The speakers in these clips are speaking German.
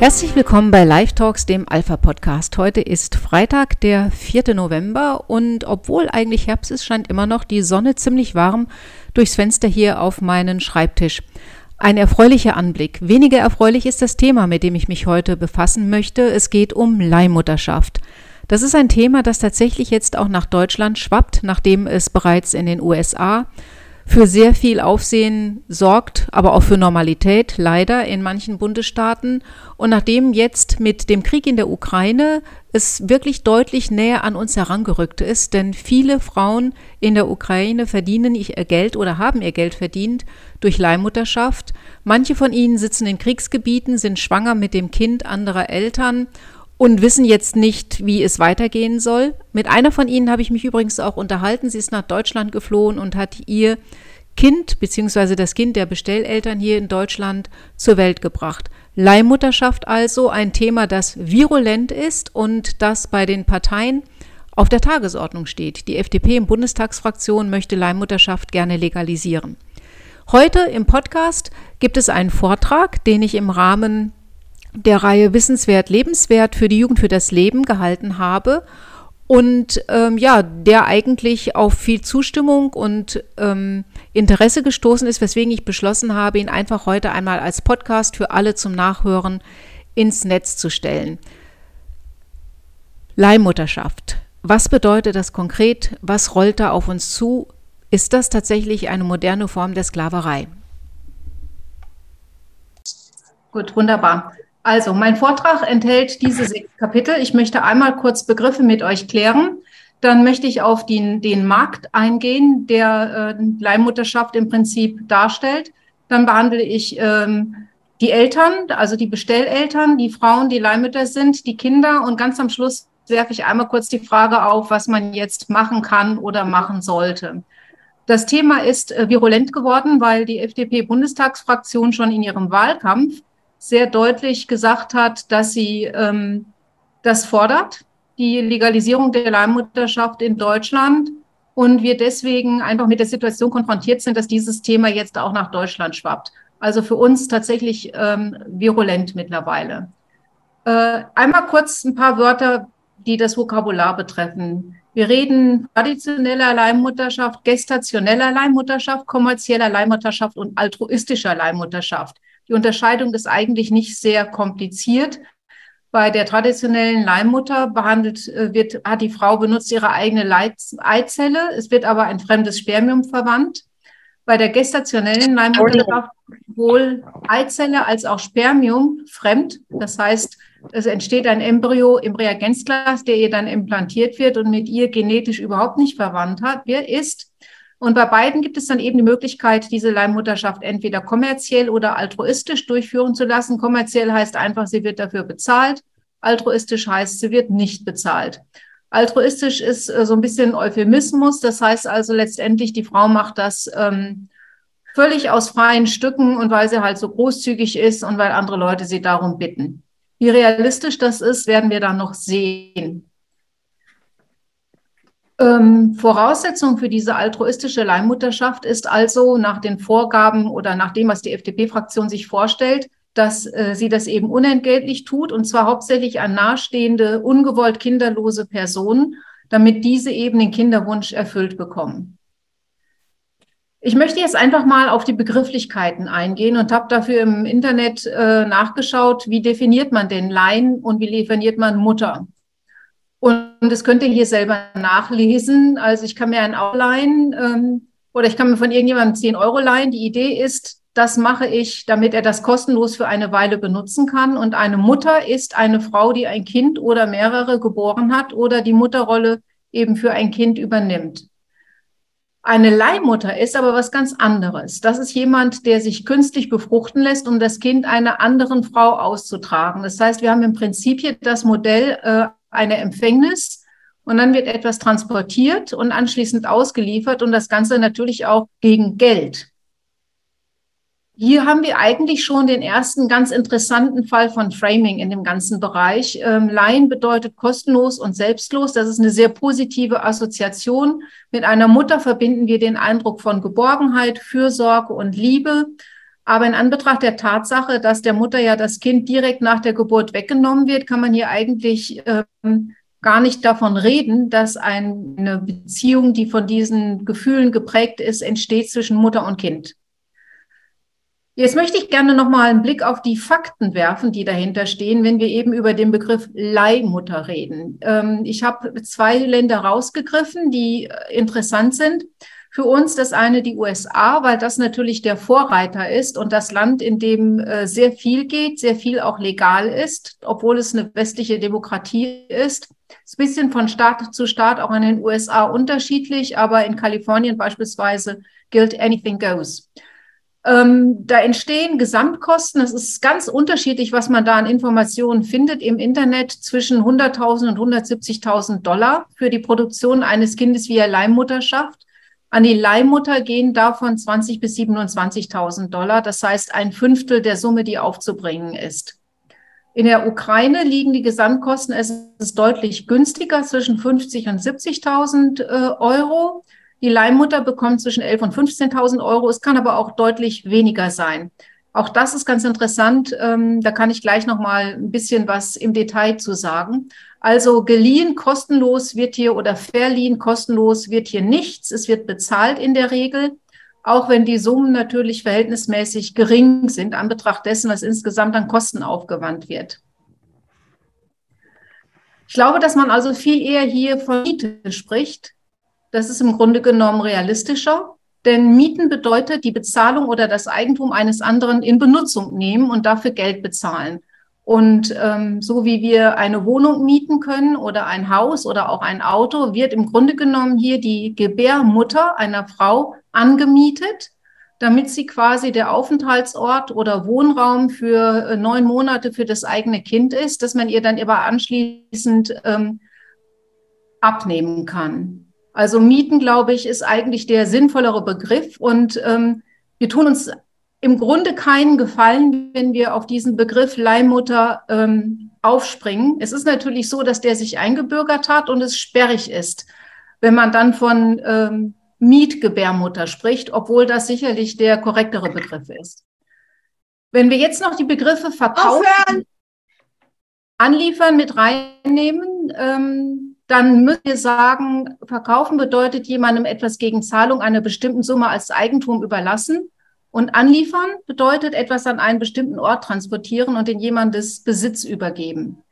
Herzlich willkommen bei Live Talks, dem Alpha Podcast. Heute ist Freitag, der 4. November und obwohl eigentlich Herbst ist, scheint immer noch die Sonne ziemlich warm durchs Fenster hier auf meinen Schreibtisch. Ein erfreulicher Anblick. Weniger erfreulich ist das Thema, mit dem ich mich heute befassen möchte. Es geht um Leihmutterschaft. Das ist ein Thema, das tatsächlich jetzt auch nach Deutschland schwappt, nachdem es bereits in den USA für sehr viel Aufsehen sorgt, aber auch für Normalität, leider in manchen Bundesstaaten. Und nachdem jetzt mit dem Krieg in der Ukraine es wirklich deutlich näher an uns herangerückt ist, denn viele Frauen in der Ukraine verdienen ihr Geld oder haben ihr Geld verdient durch Leihmutterschaft. Manche von ihnen sitzen in Kriegsgebieten, sind schwanger mit dem Kind anderer Eltern und wissen jetzt nicht, wie es weitergehen soll. Mit einer von ihnen habe ich mich übrigens auch unterhalten. Sie ist nach Deutschland geflohen und hat ihr Kind bzw. das Kind der Bestelleltern hier in Deutschland zur Welt gebracht. Leihmutterschaft also ein Thema, das virulent ist und das bei den Parteien auf der Tagesordnung steht. Die FDP im Bundestagsfraktion möchte Leihmutterschaft gerne legalisieren. Heute im Podcast gibt es einen Vortrag, den ich im Rahmen der Reihe Wissenswert, Lebenswert für die Jugend für das Leben gehalten habe und ähm, ja, der eigentlich auf viel Zustimmung und ähm, Interesse gestoßen ist, weswegen ich beschlossen habe, ihn einfach heute einmal als Podcast für alle zum Nachhören ins Netz zu stellen. Leihmutterschaft. Was bedeutet das konkret? Was rollt da auf uns zu? Ist das tatsächlich eine moderne Form der Sklaverei? Gut, wunderbar. Also, mein Vortrag enthält diese sechs Kapitel. Ich möchte einmal kurz Begriffe mit euch klären. Dann möchte ich auf den, den Markt eingehen, der äh, Leihmutterschaft im Prinzip darstellt. Dann behandle ich ähm, die Eltern, also die Bestelleltern, die Frauen, die Leihmütter sind, die Kinder. Und ganz am Schluss werfe ich einmal kurz die Frage auf, was man jetzt machen kann oder machen sollte. Das Thema ist äh, virulent geworden, weil die FDP-Bundestagsfraktion schon in ihrem Wahlkampf sehr deutlich gesagt hat, dass sie ähm, das fordert, die Legalisierung der Leihmutterschaft in Deutschland. Und wir deswegen einfach mit der Situation konfrontiert sind, dass dieses Thema jetzt auch nach Deutschland schwappt. Also für uns tatsächlich ähm, virulent mittlerweile. Äh, einmal kurz ein paar Wörter, die das Vokabular betreffen. Wir reden traditioneller Leihmutterschaft, gestationeller Leihmutterschaft, kommerzieller Leihmutterschaft und altruistischer Leihmutterschaft. Die Unterscheidung ist eigentlich nicht sehr kompliziert. Bei der traditionellen Leihmutter behandelt äh, wird, hat die Frau benutzt ihre eigene Eizelle. Es wird aber ein fremdes Spermium verwandt. Bei der gestationellen Leihmutter sowohl Eizelle als auch Spermium fremd. Das heißt, es entsteht ein Embryo im Reagenzglas, der ihr dann implantiert wird und mit ihr genetisch überhaupt nicht verwandt hat, wer ist. Und bei beiden gibt es dann eben die Möglichkeit, diese Leihmutterschaft entweder kommerziell oder altruistisch durchführen zu lassen. Kommerziell heißt einfach, sie wird dafür bezahlt. Altruistisch heißt, sie wird nicht bezahlt. Altruistisch ist äh, so ein bisschen Euphemismus. Das heißt also letztendlich, die Frau macht das ähm, völlig aus freien Stücken und weil sie halt so großzügig ist und weil andere Leute sie darum bitten. Wie realistisch das ist, werden wir dann noch sehen. Ähm, Voraussetzung für diese altruistische Leihmutterschaft ist also nach den Vorgaben oder nach dem, was die FDP-Fraktion sich vorstellt, dass äh, sie das eben unentgeltlich tut und zwar hauptsächlich an nahestehende, ungewollt kinderlose Personen, damit diese eben den Kinderwunsch erfüllt bekommen. Ich möchte jetzt einfach mal auf die Begrifflichkeiten eingehen und habe dafür im Internet äh, nachgeschaut, wie definiert man denn Laien und wie definiert man Mutter. Und das könnt ihr hier selber nachlesen. Also ich kann mir ein Auto leihen ähm, oder ich kann mir von irgendjemandem 10 Euro leihen. Die Idee ist, das mache ich, damit er das kostenlos für eine Weile benutzen kann. Und eine Mutter ist eine Frau, die ein Kind oder mehrere geboren hat oder die Mutterrolle eben für ein Kind übernimmt. Eine Leihmutter ist aber was ganz anderes. Das ist jemand, der sich künstlich befruchten lässt, um das Kind einer anderen Frau auszutragen. Das heißt, wir haben im Prinzip hier das Modell äh, eine Empfängnis und dann wird etwas transportiert und anschließend ausgeliefert und das Ganze natürlich auch gegen Geld. Hier haben wir eigentlich schon den ersten ganz interessanten Fall von Framing in dem ganzen Bereich. Ähm, Laien bedeutet kostenlos und selbstlos. Das ist eine sehr positive Assoziation. Mit einer Mutter verbinden wir den Eindruck von Geborgenheit, Fürsorge und Liebe. Aber in Anbetracht der Tatsache, dass der Mutter ja das Kind direkt nach der Geburt weggenommen wird, kann man hier eigentlich ähm, gar nicht davon reden, dass eine Beziehung, die von diesen Gefühlen geprägt ist, entsteht zwischen Mutter und Kind. Jetzt möchte ich gerne noch mal einen Blick auf die Fakten werfen, die dahinter stehen, wenn wir eben über den Begriff Leihmutter reden. Ähm, ich habe zwei Länder rausgegriffen, die äh, interessant sind. Für uns das eine die USA, weil das natürlich der Vorreiter ist und das Land, in dem äh, sehr viel geht, sehr viel auch legal ist, obwohl es eine westliche Demokratie ist. Ist ein bisschen von Staat zu Staat auch in den USA unterschiedlich, aber in Kalifornien beispielsweise gilt anything goes. Ähm, da entstehen Gesamtkosten. Es ist ganz unterschiedlich, was man da an Informationen findet im Internet zwischen 100.000 und 170.000 Dollar für die Produktion eines Kindes via Leihmutterschaft. An die Leihmutter gehen davon 20 bis 27.000 Dollar. Das heißt ein Fünftel der Summe, die aufzubringen ist. In der Ukraine liegen die Gesamtkosten, es ist deutlich günstiger, zwischen 50 und 70.000 äh, Euro. Die Leihmutter bekommt zwischen 11.000 und 15.000 Euro. Es kann aber auch deutlich weniger sein. Auch das ist ganz interessant. Ähm, da kann ich gleich noch mal ein bisschen was im Detail zu sagen. Also geliehen kostenlos wird hier oder verliehen kostenlos wird hier nichts. Es wird bezahlt in der Regel, auch wenn die Summen natürlich verhältnismäßig gering sind, an Betracht dessen, was insgesamt an Kosten aufgewandt wird. Ich glaube, dass man also viel eher hier von Miete spricht, das ist im Grunde genommen realistischer, denn Mieten bedeutet die Bezahlung oder das Eigentum eines anderen in Benutzung nehmen und dafür Geld bezahlen. Und ähm, so wie wir eine Wohnung mieten können oder ein Haus oder auch ein Auto, wird im Grunde genommen hier die Gebärmutter einer Frau angemietet, damit sie quasi der Aufenthaltsort oder Wohnraum für äh, neun Monate für das eigene Kind ist, dass man ihr dann aber anschließend ähm, abnehmen kann. Also Mieten, glaube ich, ist eigentlich der sinnvollere Begriff. Und ähm, wir tun uns im Grunde keinen Gefallen, wenn wir auf diesen Begriff Leihmutter ähm, aufspringen. Es ist natürlich so, dass der sich eingebürgert hat und es sperrig ist, wenn man dann von ähm, Mietgebärmutter spricht, obwohl das sicherlich der korrektere Begriff ist. Wenn wir jetzt noch die Begriffe verkaufen, Aufhören. anliefern mit reinnehmen, ähm, dann müssen wir sagen, verkaufen bedeutet jemandem etwas gegen Zahlung einer bestimmten Summe als Eigentum überlassen. Und anliefern bedeutet etwas an einen bestimmten Ort transportieren und in jemandes Besitz übergeben.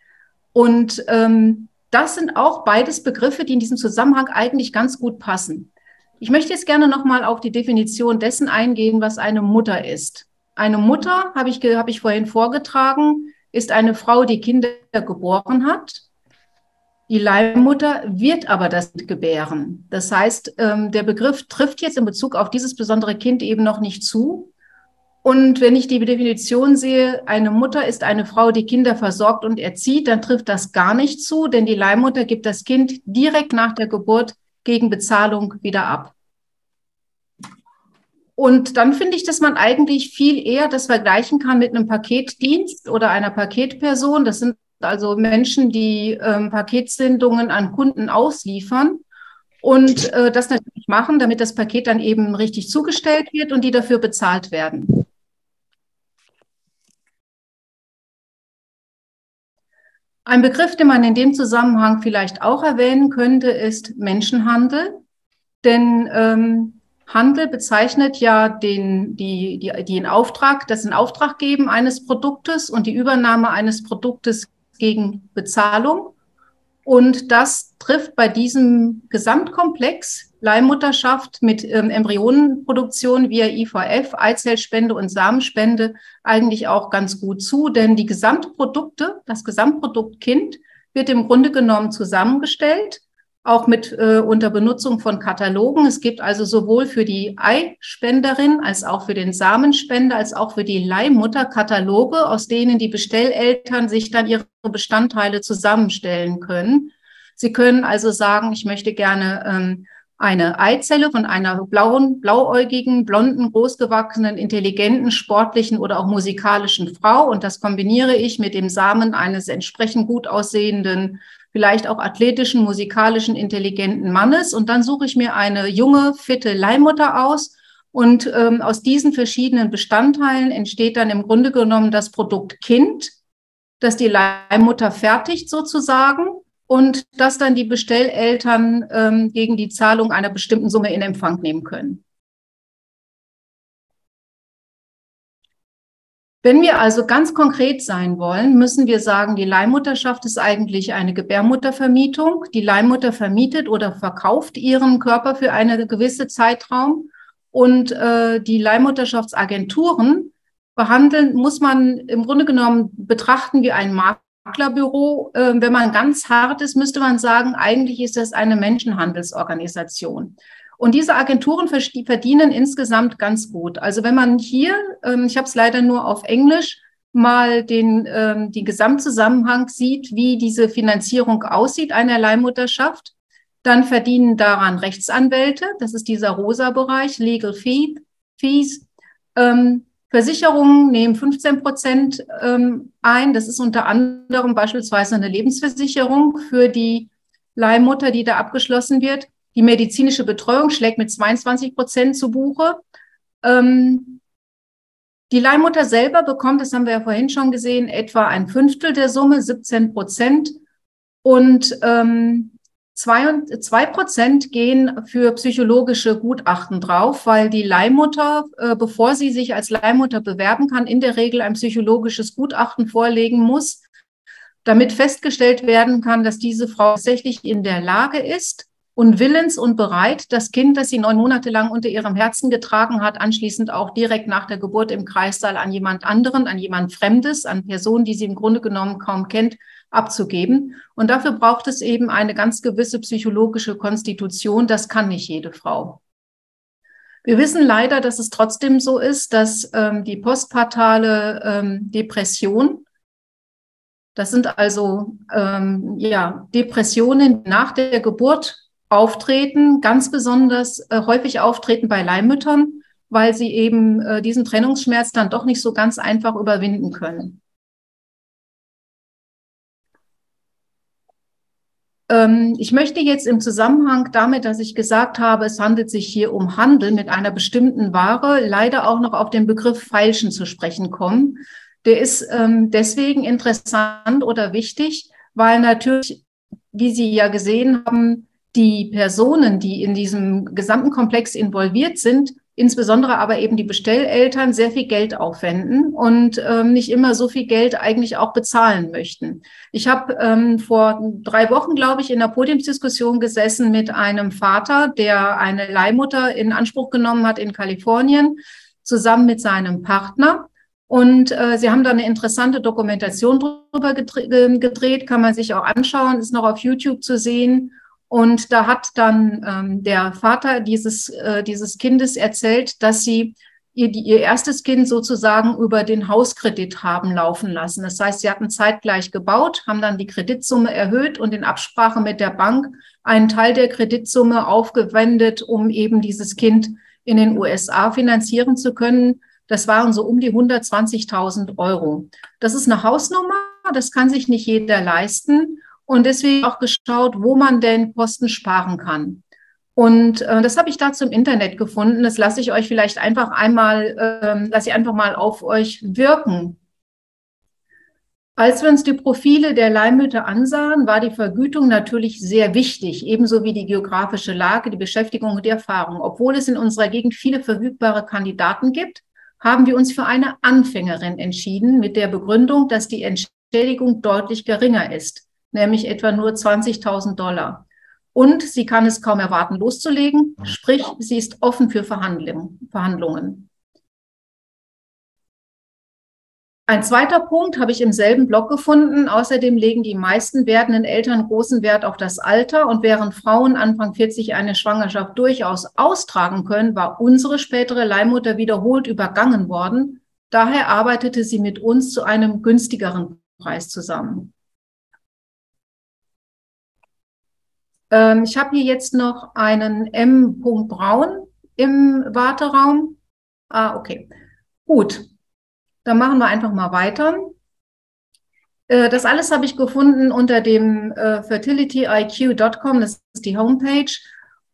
Und ähm, das sind auch beides Begriffe, die in diesem Zusammenhang eigentlich ganz gut passen. Ich möchte jetzt gerne nochmal auf die Definition dessen eingehen, was eine Mutter ist. Eine Mutter, habe ich, habe ich vorhin vorgetragen, ist eine Frau, die Kinder geboren hat die Leihmutter wird aber das gebären. Das heißt, ähm, der Begriff trifft jetzt in Bezug auf dieses besondere Kind eben noch nicht zu. Und wenn ich die Definition sehe, eine Mutter ist eine Frau, die Kinder versorgt und erzieht, dann trifft das gar nicht zu, denn die Leihmutter gibt das Kind direkt nach der Geburt gegen Bezahlung wieder ab. Und dann finde ich, dass man eigentlich viel eher das vergleichen kann mit einem Paketdienst oder einer Paketperson. Das sind also Menschen, die ähm, Paketsendungen an Kunden ausliefern und äh, das natürlich machen, damit das Paket dann eben richtig zugestellt wird und die dafür bezahlt werden. Ein Begriff, den man in dem Zusammenhang vielleicht auch erwähnen könnte, ist Menschenhandel. Denn ähm, Handel bezeichnet ja den, die, die, die in Auftrag, das in Auftrag geben eines Produktes und die Übernahme eines Produktes gegen Bezahlung. Und das trifft bei diesem Gesamtkomplex Leihmutterschaft mit ähm, Embryonenproduktion via IVF, Eizellspende und Samenspende eigentlich auch ganz gut zu, denn die Gesamtprodukte, das Gesamtprodukt Kind wird im Grunde genommen zusammengestellt auch mit äh, unter Benutzung von Katalogen. Es gibt also sowohl für die Eispenderin als auch für den Samenspender als auch für die Leihmutter Kataloge, aus denen die Bestelleltern sich dann ihre Bestandteile zusammenstellen können. Sie können also sagen, ich möchte gerne ähm, eine Eizelle von einer blauen, blauäugigen, blonden, großgewachsenen, intelligenten, sportlichen oder auch musikalischen Frau. Und das kombiniere ich mit dem Samen eines entsprechend gut aussehenden vielleicht auch athletischen, musikalischen, intelligenten Mannes. Und dann suche ich mir eine junge, fitte Leihmutter aus Und ähm, aus diesen verschiedenen Bestandteilen entsteht dann im Grunde genommen das Produkt Kind, das die Leihmutter fertigt sozusagen und das dann die Bestelleltern ähm, gegen die Zahlung einer bestimmten Summe in Empfang nehmen können. Wenn wir also ganz konkret sein wollen, müssen wir sagen, die Leihmutterschaft ist eigentlich eine Gebärmuttervermietung. Die Leihmutter vermietet oder verkauft ihren Körper für einen gewissen Zeitraum. Und äh, die Leihmutterschaftsagenturen behandeln, muss man im Grunde genommen betrachten wie ein Maklerbüro. Äh, wenn man ganz hart ist, müsste man sagen, eigentlich ist das eine Menschenhandelsorganisation. Und diese Agenturen verdienen insgesamt ganz gut. Also wenn man hier, ähm, ich habe es leider nur auf Englisch, mal den, ähm, den Gesamtzusammenhang sieht, wie diese Finanzierung aussieht einer Leihmutterschaft, dann verdienen daran Rechtsanwälte, das ist dieser rosa Bereich, Legal Fee, Fees. Ähm, Versicherungen nehmen 15 Prozent ähm, ein. Das ist unter anderem beispielsweise eine Lebensversicherung für die Leihmutter, die da abgeschlossen wird. Die medizinische Betreuung schlägt mit 22 Prozent zu Buche. Ähm, die Leihmutter selber bekommt, das haben wir ja vorhin schon gesehen, etwa ein Fünftel der Summe, 17 Prozent. Und ähm, zwei, zwei Prozent gehen für psychologische Gutachten drauf, weil die Leihmutter, äh, bevor sie sich als Leihmutter bewerben kann, in der Regel ein psychologisches Gutachten vorlegen muss, damit festgestellt werden kann, dass diese Frau tatsächlich in der Lage ist, und willens und bereit, das Kind, das sie neun Monate lang unter ihrem Herzen getragen hat, anschließend auch direkt nach der Geburt im Kreissaal an jemand anderen, an jemand Fremdes, an Personen, die sie im Grunde genommen kaum kennt, abzugeben. Und dafür braucht es eben eine ganz gewisse psychologische Konstitution. Das kann nicht jede Frau. Wir wissen leider, dass es trotzdem so ist, dass ähm, die postpartale ähm, Depression, das sind also ähm, ja, Depressionen nach der Geburt auftreten, ganz besonders äh, häufig auftreten bei Leihmüttern, weil sie eben äh, diesen Trennungsschmerz dann doch nicht so ganz einfach überwinden können. Ich möchte jetzt im Zusammenhang damit, dass ich gesagt habe, es handelt sich hier um Handel mit einer bestimmten Ware, leider auch noch auf den Begriff Feilschen zu sprechen kommen. Der ist ähm, deswegen interessant oder wichtig, weil natürlich, wie Sie ja gesehen haben, die Personen, die in diesem gesamten Komplex involviert sind, insbesondere aber eben die Bestelleltern sehr viel Geld aufwenden und ähm, nicht immer so viel Geld eigentlich auch bezahlen möchten. Ich habe ähm, vor drei Wochen, glaube ich, in einer Podiumsdiskussion gesessen mit einem Vater, der eine Leihmutter in Anspruch genommen hat in Kalifornien, zusammen mit seinem Partner. Und äh, sie haben da eine interessante Dokumentation drüber gedreht, kann man sich auch anschauen, ist noch auf YouTube zu sehen. Und da hat dann ähm, der Vater dieses, äh, dieses Kindes erzählt, dass sie ihr, ihr erstes Kind sozusagen über den Hauskredit haben laufen lassen. Das heißt, sie hatten zeitgleich gebaut, haben dann die Kreditsumme erhöht und in Absprache mit der Bank einen Teil der Kreditsumme aufgewendet, um eben dieses Kind in den USA finanzieren zu können. Das waren so um die 120.000 Euro. Das ist eine Hausnummer, das kann sich nicht jeder leisten und deswegen auch geschaut, wo man denn Kosten sparen kann. Und äh, das habe ich dazu im Internet gefunden. Das lasse ich euch vielleicht einfach einmal, ähm, lasse ich einfach mal auf euch wirken. Als wir uns die Profile der Leihmütter ansahen, war die Vergütung natürlich sehr wichtig, ebenso wie die geografische Lage, die Beschäftigung und die Erfahrung. Obwohl es in unserer Gegend viele verfügbare Kandidaten gibt, haben wir uns für eine Anfängerin entschieden mit der Begründung, dass die Entschädigung deutlich geringer ist nämlich etwa nur 20.000 Dollar. Und sie kann es kaum erwarten, loszulegen, sprich, sie ist offen für Verhandlungen. Ein zweiter Punkt habe ich im selben Blog gefunden. Außerdem legen die meisten werdenden Eltern großen Wert auf das Alter. Und während Frauen Anfang 40 eine Schwangerschaft durchaus austragen können, war unsere spätere Leihmutter wiederholt übergangen worden. Daher arbeitete sie mit uns zu einem günstigeren Preis zusammen. Ähm, ich habe hier jetzt noch einen M. Braun im Warteraum. Ah, okay. Gut. Dann machen wir einfach mal weiter. Äh, das alles habe ich gefunden unter dem äh, fertilityiq.com, das ist die Homepage.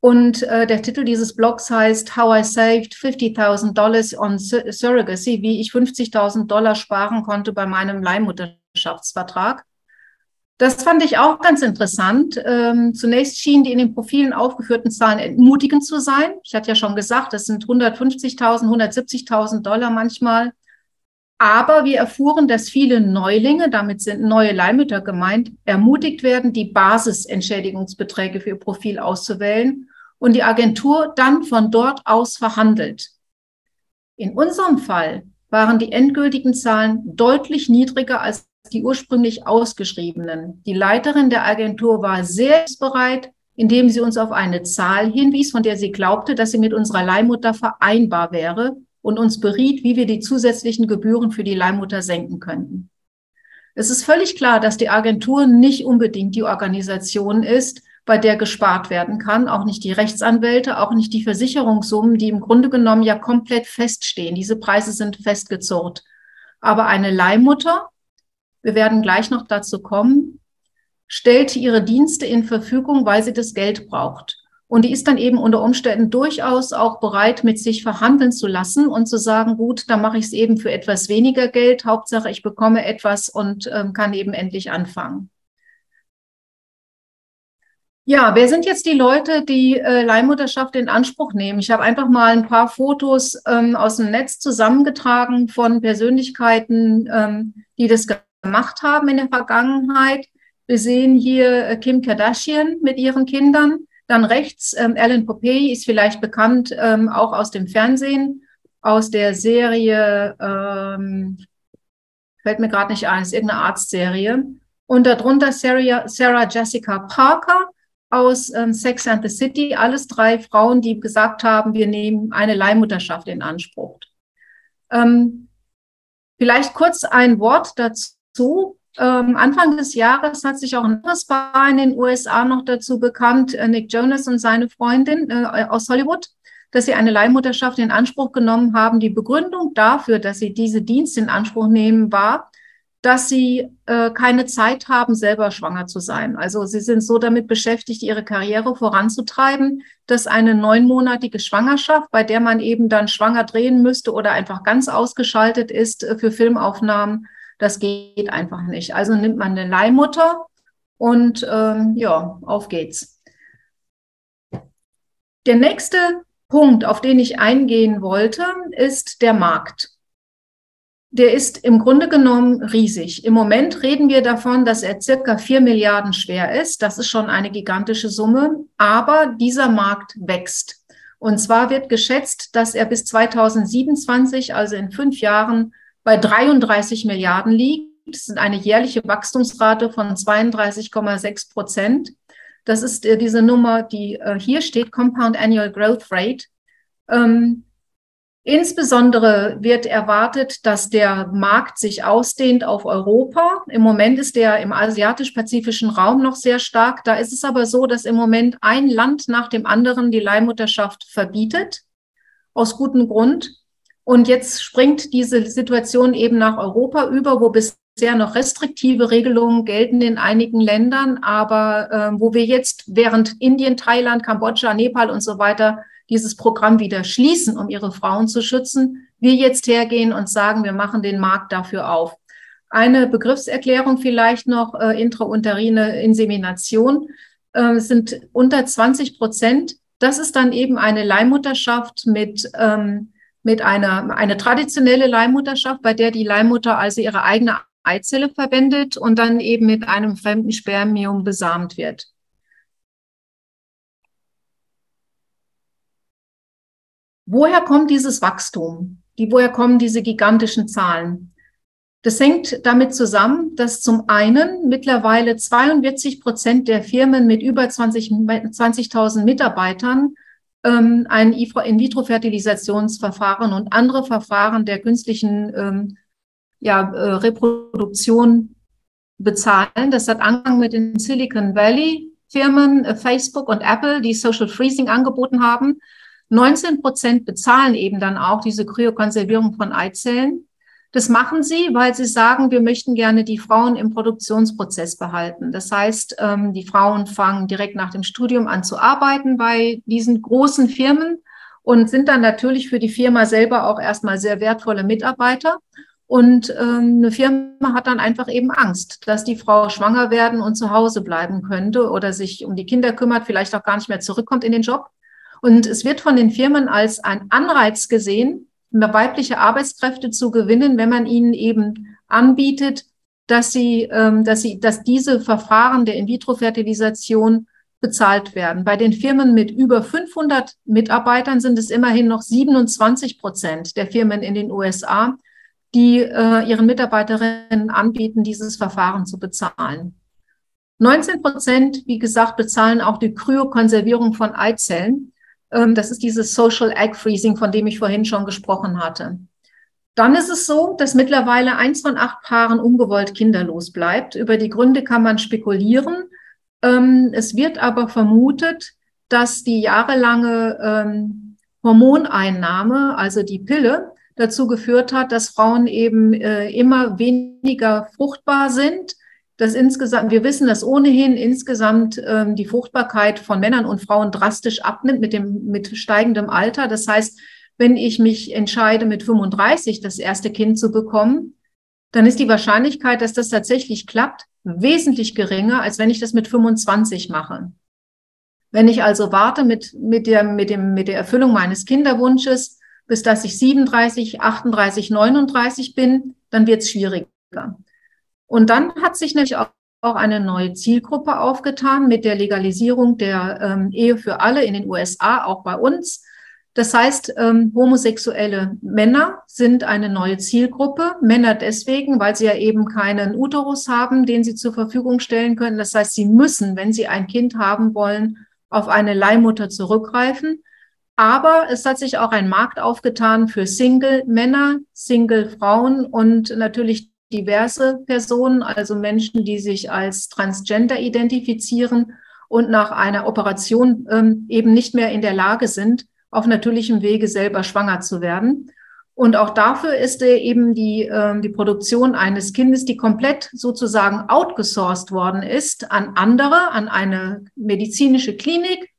Und äh, der Titel dieses Blogs heißt How I Saved 50.000 Dollars on Surrogacy, wie ich 50.000 Dollar sparen konnte bei meinem Leihmutterschaftsvertrag. Das fand ich auch ganz interessant. Ähm, zunächst schienen die in den Profilen aufgeführten Zahlen entmutigend zu sein. Ich hatte ja schon gesagt, das sind 150.000, 170.000 Dollar manchmal. Aber wir erfuhren, dass viele Neulinge, damit sind neue Leihmütter gemeint, ermutigt werden, die Basisentschädigungsbeträge für ihr Profil auszuwählen und die Agentur dann von dort aus verhandelt. In unserem Fall waren die endgültigen Zahlen deutlich niedriger als die ursprünglich ausgeschriebenen. Die Leiterin der Agentur war sehr bereit, indem sie uns auf eine Zahl hinwies, von der sie glaubte, dass sie mit unserer Leihmutter vereinbar wäre und uns beriet, wie wir die zusätzlichen Gebühren für die Leihmutter senken könnten. Es ist völlig klar, dass die Agentur nicht unbedingt die Organisation ist, bei der gespart werden kann, auch nicht die Rechtsanwälte, auch nicht die Versicherungssummen, die im Grunde genommen ja komplett feststehen. Diese Preise sind festgezurrt. Aber eine Leihmutter, wir werden gleich noch dazu kommen, stellt ihre Dienste in Verfügung, weil sie das Geld braucht. Und die ist dann eben unter Umständen durchaus auch bereit, mit sich verhandeln zu lassen und zu sagen, gut, dann mache ich es eben für etwas weniger Geld. Hauptsache, ich bekomme etwas und ähm, kann eben endlich anfangen. Ja, wer sind jetzt die Leute, die äh, Leihmutterschaft in Anspruch nehmen? Ich habe einfach mal ein paar Fotos ähm, aus dem Netz zusammengetragen von Persönlichkeiten, ähm, die das gemacht haben in der Vergangenheit. Wir sehen hier äh, Kim Kardashian mit ihren Kindern. Dann rechts ähm, Ellen Popey ist vielleicht bekannt ähm, auch aus dem Fernsehen, aus der Serie, ähm, fällt mir gerade nicht ein, ist irgendeine Arztserie. Und darunter Sarah, Sarah Jessica Parker aus ähm, Sex and the City, alles drei Frauen, die gesagt haben, wir nehmen eine Leihmutterschaft in Anspruch. Ähm, vielleicht kurz ein Wort dazu. Ähm, Anfang des Jahres hat sich auch ein anderes Paar in den USA noch dazu bekannt, äh, Nick Jonas und seine Freundin äh, aus Hollywood, dass sie eine Leihmutterschaft in Anspruch genommen haben. Die Begründung dafür, dass sie diese Dienste in Anspruch nehmen, war, dass sie äh, keine Zeit haben, selber schwanger zu sein. Also sie sind so damit beschäftigt, ihre Karriere voranzutreiben, dass eine neunmonatige Schwangerschaft, bei der man eben dann schwanger drehen müsste oder einfach ganz ausgeschaltet ist äh, für Filmaufnahmen, das geht einfach nicht. Also nimmt man eine Leihmutter und ähm, ja, auf geht's. Der nächste Punkt, auf den ich eingehen wollte, ist der Markt der ist im Grunde genommen riesig. Im Moment reden wir davon, dass er circa vier Milliarden schwer ist. Das ist schon eine gigantische Summe. Aber dieser Markt wächst. Und zwar wird geschätzt, dass er bis 2027, also in fünf Jahren, bei 33 Milliarden liegt. Das ist eine jährliche Wachstumsrate von 32,6 Prozent. Das ist äh, diese Nummer, die äh, hier steht, Compound Annual Growth Rate. Ähm, Insbesondere wird erwartet, dass der Markt sich ausdehnt auf Europa. Im Moment ist der im asiatisch-pazifischen Raum noch sehr stark. Da ist es aber so, dass im Moment ein Land nach dem anderen die Leihmutterschaft verbietet, aus gutem Grund. Und jetzt springt diese Situation eben nach Europa über, wo bisher noch restriktive Regelungen gelten in einigen Ländern, aber äh, wo wir jetzt während Indien, Thailand, Kambodscha, Nepal und so weiter dieses Programm wieder schließen, um ihre Frauen zu schützen, wir jetzt hergehen und sagen, wir machen den Markt dafür auf. Eine Begriffserklärung vielleicht noch, äh, intrauterine Insemination äh, sind unter 20 Prozent. Das ist dann eben eine Leihmutterschaft mit, ähm, mit einer eine traditionelle Leihmutterschaft, bei der die Leihmutter also ihre eigene Eizelle verwendet und dann eben mit einem fremden Spermium besamt wird. Woher kommt dieses Wachstum? Die, woher kommen diese gigantischen Zahlen? Das hängt damit zusammen, dass zum einen mittlerweile 42 Prozent der Firmen mit über 20.000 20 Mitarbeitern ähm, ein In-vitro-Fertilisationsverfahren und andere Verfahren der künstlichen ähm, ja, äh, Reproduktion bezahlen. Das hat Anfang mit den Silicon Valley Firmen, äh, Facebook und Apple, die Social Freezing angeboten haben. 19 Prozent bezahlen eben dann auch diese Kryokonservierung von Eizellen. Das machen sie, weil sie sagen, wir möchten gerne die Frauen im Produktionsprozess behalten. Das heißt, ähm, die Frauen fangen direkt nach dem Studium an zu arbeiten bei diesen großen Firmen und sind dann natürlich für die Firma selber auch erstmal sehr wertvolle Mitarbeiter. Und ähm, eine Firma hat dann einfach eben Angst, dass die Frau schwanger werden und zu Hause bleiben könnte oder sich um die Kinder kümmert, vielleicht auch gar nicht mehr zurückkommt in den Job. Und es wird von den Firmen als ein Anreiz gesehen, weibliche Arbeitskräfte zu gewinnen, wenn man ihnen eben anbietet, dass sie, ähm, dass sie, dass diese Verfahren der In-vitro-Fertilisation bezahlt werden. Bei den Firmen mit über 500 Mitarbeitern sind es immerhin noch 27 Prozent der Firmen in den USA, die äh, ihren Mitarbeiterinnen anbieten, dieses Verfahren zu bezahlen. 19 Prozent, wie gesagt, bezahlen auch die Kryokonservierung von Eizellen. Ähm, das ist dieses Social Egg Freezing, von dem ich vorhin schon gesprochen hatte. Dann ist es so, dass mittlerweile eins von acht Paaren ungewollt kinderlos bleibt. Über die Gründe kann man spekulieren. Ähm, es wird aber vermutet, dass die jahrelange ähm, Hormoneinnahme, also die Pille, dazu geführt hat, dass Frauen eben äh, immer weniger fruchtbar sind dass insgesamt, wir wissen, dass ohnehin insgesamt ähm, die Fruchtbarkeit von Männern und Frauen drastisch abnimmt mit dem, mit steigendem Alter. Das heißt, wenn ich mich entscheide, mit 35 das erste Kind zu bekommen, dann ist die Wahrscheinlichkeit, dass das tatsächlich klappt, wesentlich geringer, als wenn ich das mit 25 mache. Wenn ich also warte mit, mit, der, mit, dem, mit der Erfüllung meines Kinderwunsches, bis dass ich 37, 38, 39 bin, dann wird es schwieriger. Und dann hat sich nämlich auch eine neue Zielgruppe aufgetan mit der Legalisierung der ähm, Ehe für alle in den USA, auch bei uns. Das heißt, ähm, homosexuelle Männer sind eine neue Zielgruppe. Männer deswegen, weil sie ja eben keinen Uterus haben, den sie zur Verfügung stellen können. Das heißt, sie müssen, wenn sie ein Kind haben wollen, auf eine Leihmutter zurückgreifen. Aber es hat sich auch ein Markt aufgetan für Single-Männer, Single-Frauen und natürlich diverse Personen, also Menschen, die sich als Transgender identifizieren und nach einer Operation ähm, eben nicht mehr in der Lage sind, auf natürlichem Wege selber schwanger zu werden. Und auch dafür ist eben die, äh, die Produktion eines Kindes, die komplett sozusagen outgesourced worden ist an andere, an eine medizinische Klinik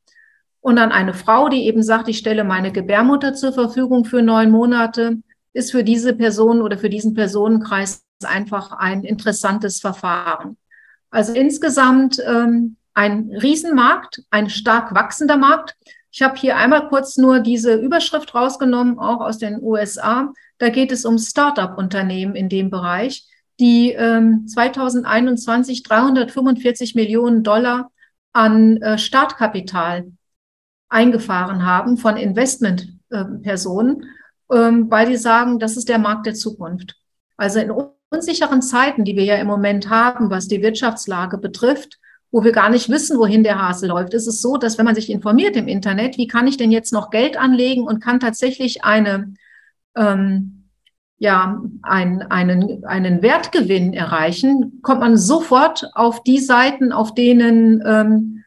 und an eine Frau, die eben sagt, ich stelle meine Gebärmutter zur Verfügung für neun Monate, ist für diese Person oder für diesen Personenkreis einfach ein interessantes Verfahren. Also insgesamt ähm, ein Riesenmarkt, ein stark wachsender Markt. Ich habe hier einmal kurz nur diese Überschrift rausgenommen, auch aus den USA. Da geht es um Start-up-Unternehmen in dem Bereich, die ähm, 2021 345 Millionen Dollar an äh, Startkapital eingefahren haben von Investmentpersonen, äh, ähm, weil die sagen, das ist der Markt der Zukunft. Also in unsicheren Zeiten, die wir ja im Moment haben, was die Wirtschaftslage betrifft, wo wir gar nicht wissen, wohin der Hase läuft, ist es so, dass wenn man sich informiert im Internet, wie kann ich denn jetzt noch Geld anlegen und kann tatsächlich eine, ähm, ja, ein, einen, einen Wertgewinn erreichen, kommt man sofort auf die Seiten, auf denen ähm,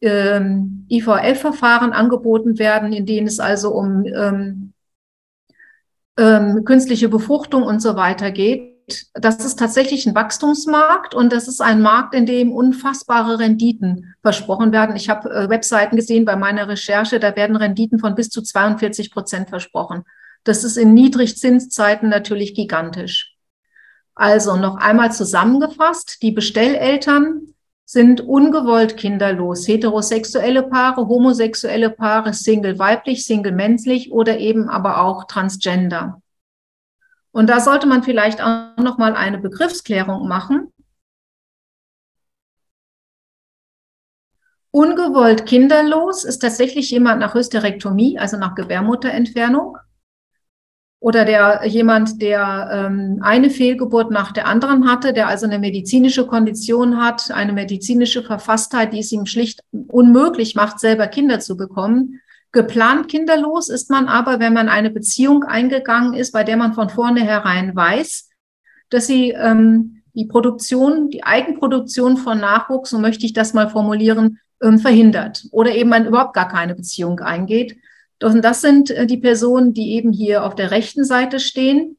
ähm, IVF-Verfahren angeboten werden, in denen es also um ähm, ähm, künstliche Befruchtung und so weiter geht das ist tatsächlich ein Wachstumsmarkt und das ist ein Markt, in dem unfassbare Renditen versprochen werden. Ich habe äh, Webseiten gesehen bei meiner Recherche, da werden Renditen von bis zu 42 Prozent versprochen. Das ist in Niedrigzinszeiten natürlich gigantisch. Also noch einmal zusammengefasst, die Bestelleltern sind ungewollt kinderlos. Heterosexuelle Paare, homosexuelle Paare, Single weiblich, Single männlich oder eben aber auch Transgender. Und da sollte man vielleicht auch noch mal eine Begriffsklärung machen. Ungewollt kinderlos ist tatsächlich jemand nach Hysterektomie, also nach Gebärmutterentfernung. Oder der jemand, der ähm, eine Fehlgeburt nach der anderen hatte, der also eine medizinische Kondition hat, eine medizinische Verfasstheit, die es ihm schlicht unmöglich macht, selber Kinder zu bekommen. Geplant kinderlos ist man aber, wenn man eine Beziehung eingegangen ist, bei der man von vornherein weiß, dass sie ähm, die Produktion, die Eigenproduktion von Nachwuchs, so möchte ich das mal formulieren, ähm, verhindert oder eben man überhaupt gar keine Beziehung eingeht. Und das sind äh, die Personen, die eben hier auf der rechten Seite stehen.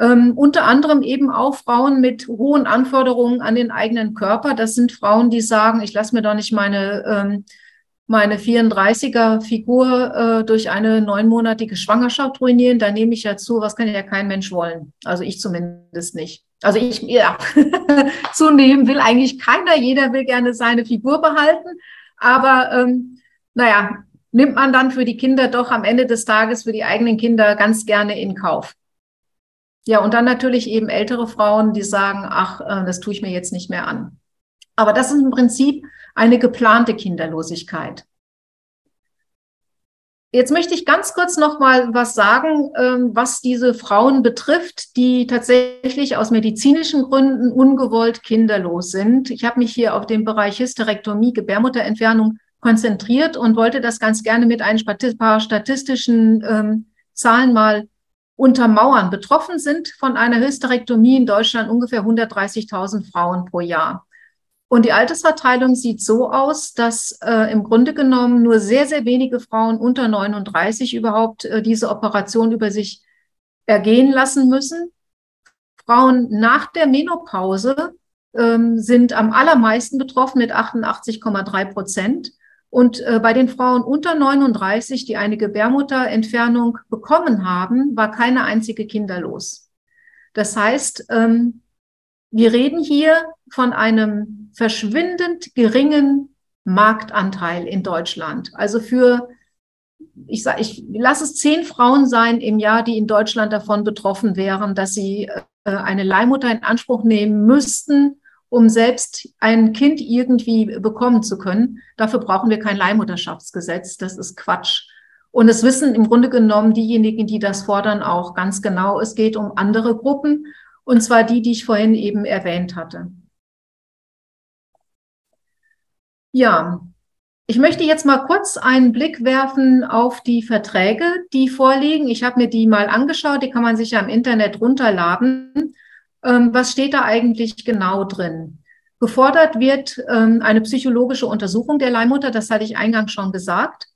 Ähm, unter anderem eben auch Frauen mit hohen Anforderungen an den eigenen Körper. Das sind Frauen, die sagen, ich lasse mir doch nicht meine, ähm, meine 34er Figur äh, durch eine neunmonatige Schwangerschaft ruinieren. Da nehme ich ja zu, was kann ja kein Mensch wollen. Also ich zumindest nicht. Also ich, ja, zunehmen will eigentlich keiner. Jeder will gerne seine Figur behalten. Aber ähm, naja, nimmt man dann für die Kinder doch am Ende des Tages für die eigenen Kinder ganz gerne in Kauf. Ja, und dann natürlich eben ältere Frauen, die sagen, ach, äh, das tue ich mir jetzt nicht mehr an. Aber das ist im Prinzip eine geplante Kinderlosigkeit. Jetzt möchte ich ganz kurz noch mal was sagen, ähm, was diese Frauen betrifft, die tatsächlich aus medizinischen Gründen ungewollt kinderlos sind. Ich habe mich hier auf den Bereich Hysterektomie, Gebärmutterentfernung konzentriert und wollte das ganz gerne mit ein paar statistischen ähm, Zahlen mal untermauern. Betroffen sind von einer Hysterektomie in Deutschland ungefähr 130.000 Frauen pro Jahr. Und die Altersverteilung sieht so aus, dass äh, im Grunde genommen nur sehr, sehr wenige Frauen unter 39 überhaupt äh, diese Operation über sich ergehen lassen müssen. Frauen nach der Menopause ähm, sind am allermeisten betroffen mit 88,3 Prozent. Und äh, bei den Frauen unter 39, die eine Gebärmutterentfernung bekommen haben, war keine einzige kinderlos. Das heißt, ähm, wir reden hier von einem verschwindend geringen Marktanteil in Deutschland. Also für, ich sage, ich lasse es zehn Frauen sein im Jahr, die in Deutschland davon betroffen wären, dass sie äh, eine Leihmutter in Anspruch nehmen müssten, um selbst ein Kind irgendwie bekommen zu können. Dafür brauchen wir kein Leihmutterschaftsgesetz. Das ist Quatsch. Und es wissen im Grunde genommen diejenigen, die das fordern, auch ganz genau. Es geht um andere Gruppen, und zwar die, die ich vorhin eben erwähnt hatte. Ja, ich möchte jetzt mal kurz einen Blick werfen auf die Verträge, die vorliegen. Ich habe mir die mal angeschaut, die kann man sich ja im Internet runterladen. Ähm, was steht da eigentlich genau drin? Gefordert wird ähm, eine psychologische Untersuchung der Leihmutter, das hatte ich eingangs schon gesagt.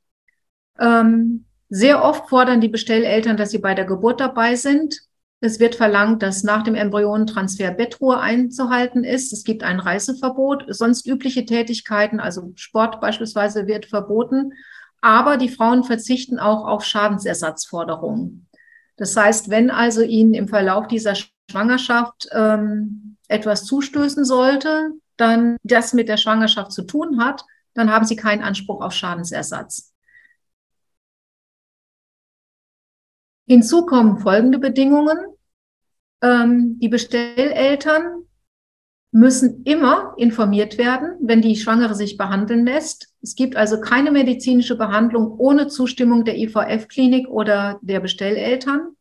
Ähm, sehr oft fordern die Bestelleltern, dass sie bei der Geburt dabei sind. Es wird verlangt, dass nach dem Embryonentransfer Bettruhe einzuhalten ist. Es gibt ein Reiseverbot. Sonst übliche Tätigkeiten, also Sport beispielsweise, wird verboten. Aber die Frauen verzichten auch auf Schadensersatzforderungen. Das heißt, wenn also ihnen im Verlauf dieser Schwangerschaft ähm, etwas zustößen sollte, dann das mit der Schwangerschaft zu tun hat, dann haben sie keinen Anspruch auf Schadensersatz. Hinzu kommen folgende Bedingungen. Ähm, die Bestelleltern müssen immer informiert werden, wenn die Schwangere sich behandeln lässt. Es gibt also keine medizinische Behandlung ohne Zustimmung der IVF-Klinik oder der Bestelleltern.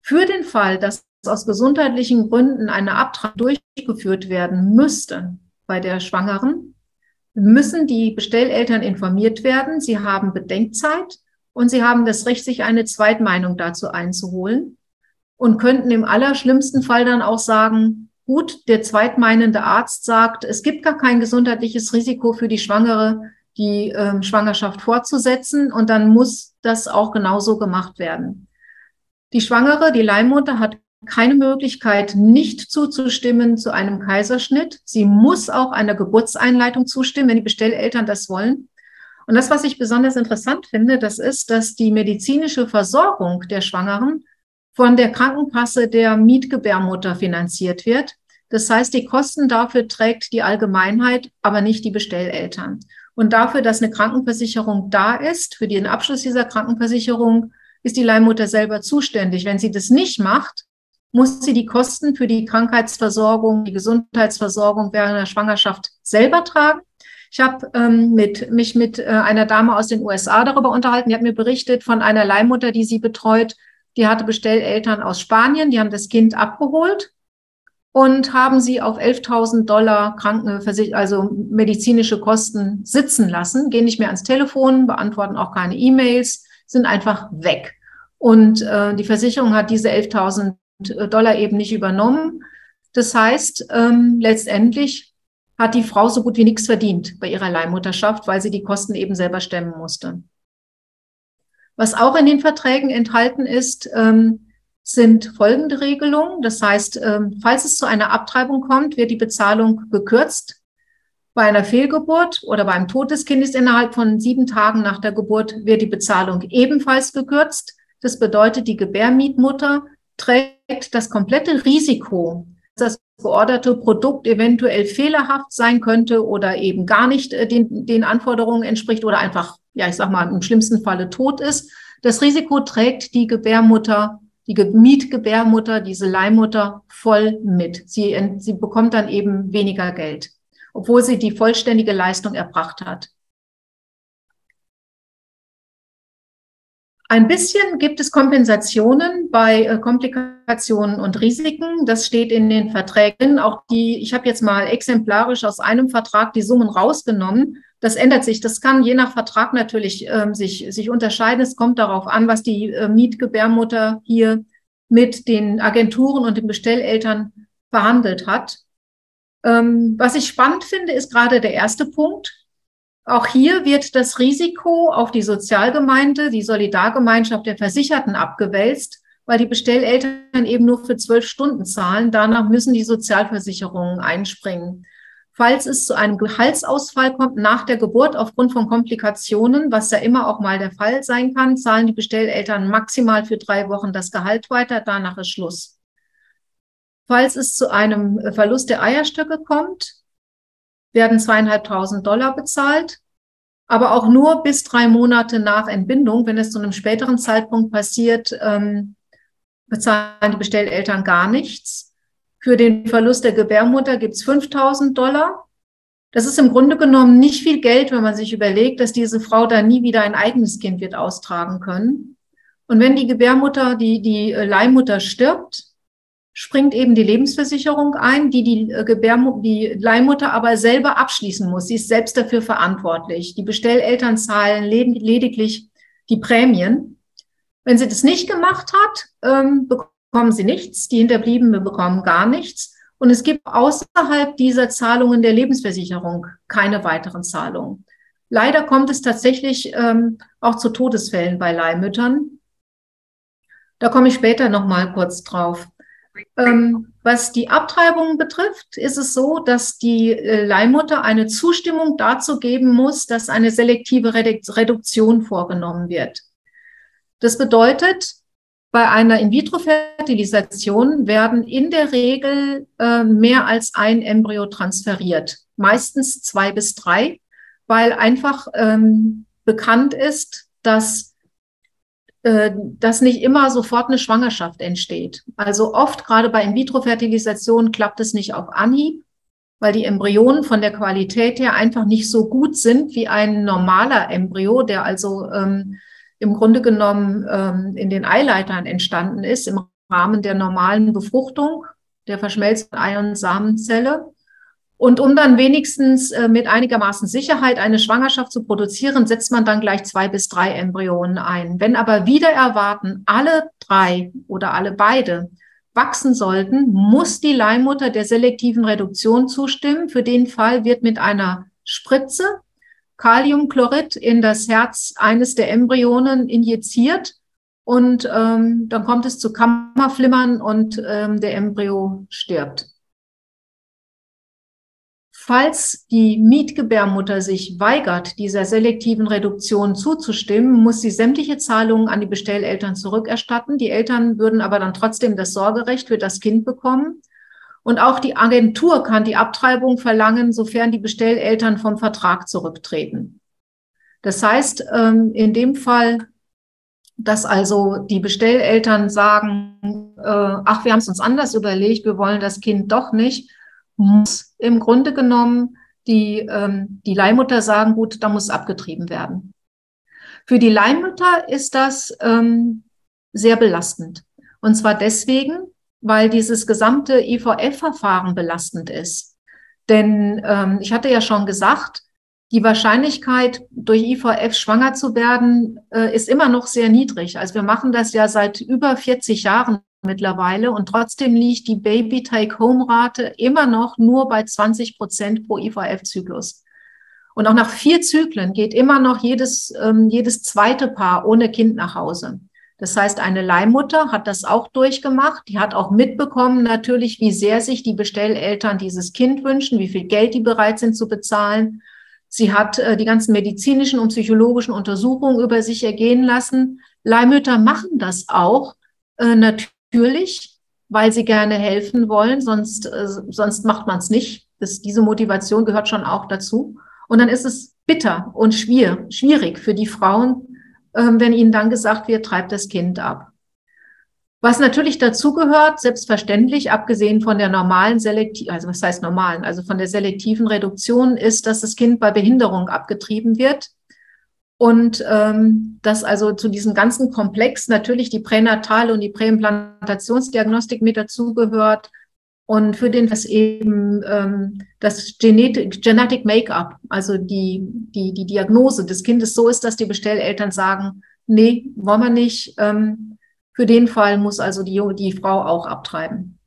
Für den Fall, dass aus gesundheitlichen Gründen eine Abtreibung durchgeführt werden müsste bei der Schwangeren, müssen die Bestelleltern informiert werden. Sie haben Bedenkzeit und sie haben das Recht, sich eine Zweitmeinung dazu einzuholen und könnten im allerschlimmsten Fall dann auch sagen, gut, der zweitmeinende Arzt sagt, es gibt gar kein gesundheitliches Risiko für die Schwangere, die äh, Schwangerschaft fortzusetzen und dann muss das auch genauso gemacht werden. Die Schwangere, die Leihmutter hat keine Möglichkeit, nicht zuzustimmen zu einem Kaiserschnitt. Sie muss auch einer Geburtseinleitung zustimmen, wenn die Bestelleltern das wollen. Und das, was ich besonders interessant finde, das ist, dass die medizinische Versorgung der Schwangeren von der Krankenkasse der Mietgebärmutter finanziert wird. Das heißt, die Kosten dafür trägt die Allgemeinheit, aber nicht die Bestelleltern. Und dafür, dass eine Krankenversicherung da ist, für den Abschluss dieser Krankenversicherung, ist die Leihmutter selber zuständig. Wenn sie das nicht macht, muss sie die Kosten für die Krankheitsversorgung, die Gesundheitsversorgung während der Schwangerschaft selber tragen. Ich habe ähm, mit, mich mit äh, einer Dame aus den USA darüber unterhalten. Die hat mir berichtet von einer Leihmutter, die sie betreut. Die hatte Bestelleltern aus Spanien. Die haben das Kind abgeholt und haben sie auf 11.000 Dollar Krankenversicherung, also medizinische Kosten sitzen lassen, gehen nicht mehr ans Telefon, beantworten auch keine E-Mails, sind einfach weg. Und äh, die Versicherung hat diese 11.000 Dollar eben nicht übernommen. Das heißt, ähm, letztendlich hat die Frau so gut wie nichts verdient bei ihrer Leihmutterschaft, weil sie die Kosten eben selber stemmen musste. Was auch in den Verträgen enthalten ist, ähm, sind folgende Regelungen. Das heißt, ähm, falls es zu einer Abtreibung kommt, wird die Bezahlung gekürzt. Bei einer Fehlgeburt oder beim Tod des Kindes innerhalb von sieben Tagen nach der Geburt wird die Bezahlung ebenfalls gekürzt. Das bedeutet, die Gebärmietmutter trägt das komplette Risiko, das georderte Produkt eventuell fehlerhaft sein könnte oder eben gar nicht äh, den, den Anforderungen entspricht oder einfach, ja, ich sag mal, im schlimmsten Falle tot ist. Das Risiko trägt die Gebärmutter die Mietgebärmutter, diese Leihmutter voll mit. Sie, sie bekommt dann eben weniger Geld, obwohl sie die vollständige Leistung erbracht hat. Ein bisschen gibt es Kompensationen bei äh, Komplikationen und Risiken. Das steht in den Verträgen. Auch die, ich habe jetzt mal exemplarisch aus einem Vertrag die Summen rausgenommen. Das ändert sich. Das kann je nach Vertrag natürlich äh, sich, sich unterscheiden. Es kommt darauf an, was die äh, Mietgebärmutter hier mit den Agenturen und den Bestelleltern verhandelt hat. Ähm, was ich spannend finde, ist gerade der erste Punkt. Auch hier wird das Risiko auf die Sozialgemeinde, die Solidargemeinschaft der Versicherten abgewälzt, weil die Bestelleltern eben nur für zwölf Stunden zahlen. Danach müssen die Sozialversicherungen einspringen. Falls es zu einem Gehaltsausfall kommt nach der Geburt aufgrund von Komplikationen, was ja immer auch mal der Fall sein kann, zahlen die Bestelleltern maximal für drei Wochen das Gehalt weiter. Danach ist Schluss. Falls es zu einem Verlust der Eierstöcke kommt, werden zweieinhalbtausend Dollar bezahlt, aber auch nur bis drei Monate nach Entbindung. Wenn es zu einem späteren Zeitpunkt passiert, ähm, bezahlen die Bestelleltern gar nichts. Für den Verlust der Gebärmutter gibt es 5000 Dollar. Das ist im Grunde genommen nicht viel Geld, wenn man sich überlegt, dass diese Frau da nie wieder ein eigenes Kind wird austragen können. Und wenn die Gebärmutter, die, die Leihmutter stirbt, springt eben die Lebensversicherung ein, die die, äh, Gebärmutter, die Leihmutter aber selber abschließen muss. Sie ist selbst dafür verantwortlich. Die Bestelleltern zahlen lediglich die Prämien. Wenn sie das nicht gemacht hat, ähm, bekommen sie nichts. Die Hinterbliebenen bekommen gar nichts. Und es gibt außerhalb dieser Zahlungen der Lebensversicherung keine weiteren Zahlungen. Leider kommt es tatsächlich ähm, auch zu Todesfällen bei Leihmüttern. Da komme ich später noch mal kurz drauf. Ähm, was die Abtreibung betrifft, ist es so, dass die äh, Leihmutter eine Zustimmung dazu geben muss, dass eine selektive Reduktion vorgenommen wird. Das bedeutet, bei einer In-vitro-Fertilisation werden in der Regel äh, mehr als ein Embryo transferiert, meistens zwei bis drei, weil einfach ähm, bekannt ist, dass dass nicht immer sofort eine Schwangerschaft entsteht. Also oft, gerade bei In-vitro-Fertilisation, klappt es nicht auf Anhieb, weil die Embryonen von der Qualität her einfach nicht so gut sind wie ein normaler Embryo, der also ähm, im Grunde genommen ähm, in den Eileitern entstanden ist, im Rahmen der normalen Befruchtung der verschmelzten Ei- und Samenzelle. Und um dann wenigstens äh, mit einigermaßen Sicherheit eine Schwangerschaft zu produzieren, setzt man dann gleich zwei bis drei Embryonen ein. Wenn aber wieder erwarten, alle drei oder alle beide wachsen sollten, muss die Leihmutter der selektiven Reduktion zustimmen. Für den Fall wird mit einer Spritze Kaliumchlorid in das Herz eines der Embryonen injiziert und ähm, dann kommt es zu Kammerflimmern und ähm, der Embryo stirbt. Falls die Mietgebärmutter sich weigert, dieser selektiven Reduktion zuzustimmen, muss sie sämtliche Zahlungen an die Bestelleltern zurückerstatten. Die Eltern würden aber dann trotzdem das Sorgerecht für das Kind bekommen. Und auch die Agentur kann die Abtreibung verlangen, sofern die Bestelleltern vom Vertrag zurücktreten. Das heißt, ähm, in dem Fall, dass also die Bestelleltern sagen, äh, ach, wir haben es uns anders überlegt, wir wollen das Kind doch nicht, muss im Grunde genommen die, ähm, die Leihmutter sagen, gut, da muss abgetrieben werden. Für die Leihmutter ist das ähm, sehr belastend. Und zwar deswegen, weil dieses gesamte IVF-Verfahren belastend ist. Denn ähm, ich hatte ja schon gesagt, die Wahrscheinlichkeit, durch IVF schwanger zu werden, äh, ist immer noch sehr niedrig. Also wir machen das ja seit über 40 Jahren mittlerweile und trotzdem liegt die Baby-Take-Home-Rate immer noch nur bei 20 Prozent pro IVF-Zyklus. Und auch nach vier Zyklen geht immer noch jedes, ähm, jedes zweite Paar ohne Kind nach Hause. Das heißt, eine Leihmutter hat das auch durchgemacht. Die hat auch mitbekommen natürlich, wie sehr sich die Bestelleltern dieses Kind wünschen, wie viel Geld die bereit sind zu bezahlen. Sie hat äh, die ganzen medizinischen und psychologischen Untersuchungen über sich ergehen lassen. Leihmütter machen das auch äh, natürlich, weil sie gerne helfen wollen, sonst, äh, sonst macht man es nicht. Das, diese Motivation gehört schon auch dazu. Und dann ist es bitter und schwer, schwierig für die Frauen, ähm, wenn ihnen dann gesagt wird, treibt das Kind ab. Was natürlich dazugehört, selbstverständlich, abgesehen von der normalen Selektiv, also was heißt normalen, also von der selektiven Reduktion, ist, dass das Kind bei Behinderung abgetrieben wird. Und ähm, dass also zu diesem ganzen Komplex natürlich die pränatale und die Präimplantationsdiagnostik mit dazugehört, und für den das eben ähm, das Genetic, Genetic Make-up, also die, die, die Diagnose des Kindes so ist, dass die Bestelleltern sagen, nee, wollen wir nicht. Ähm, für den Fall muss also die, die Frau auch abtreiben.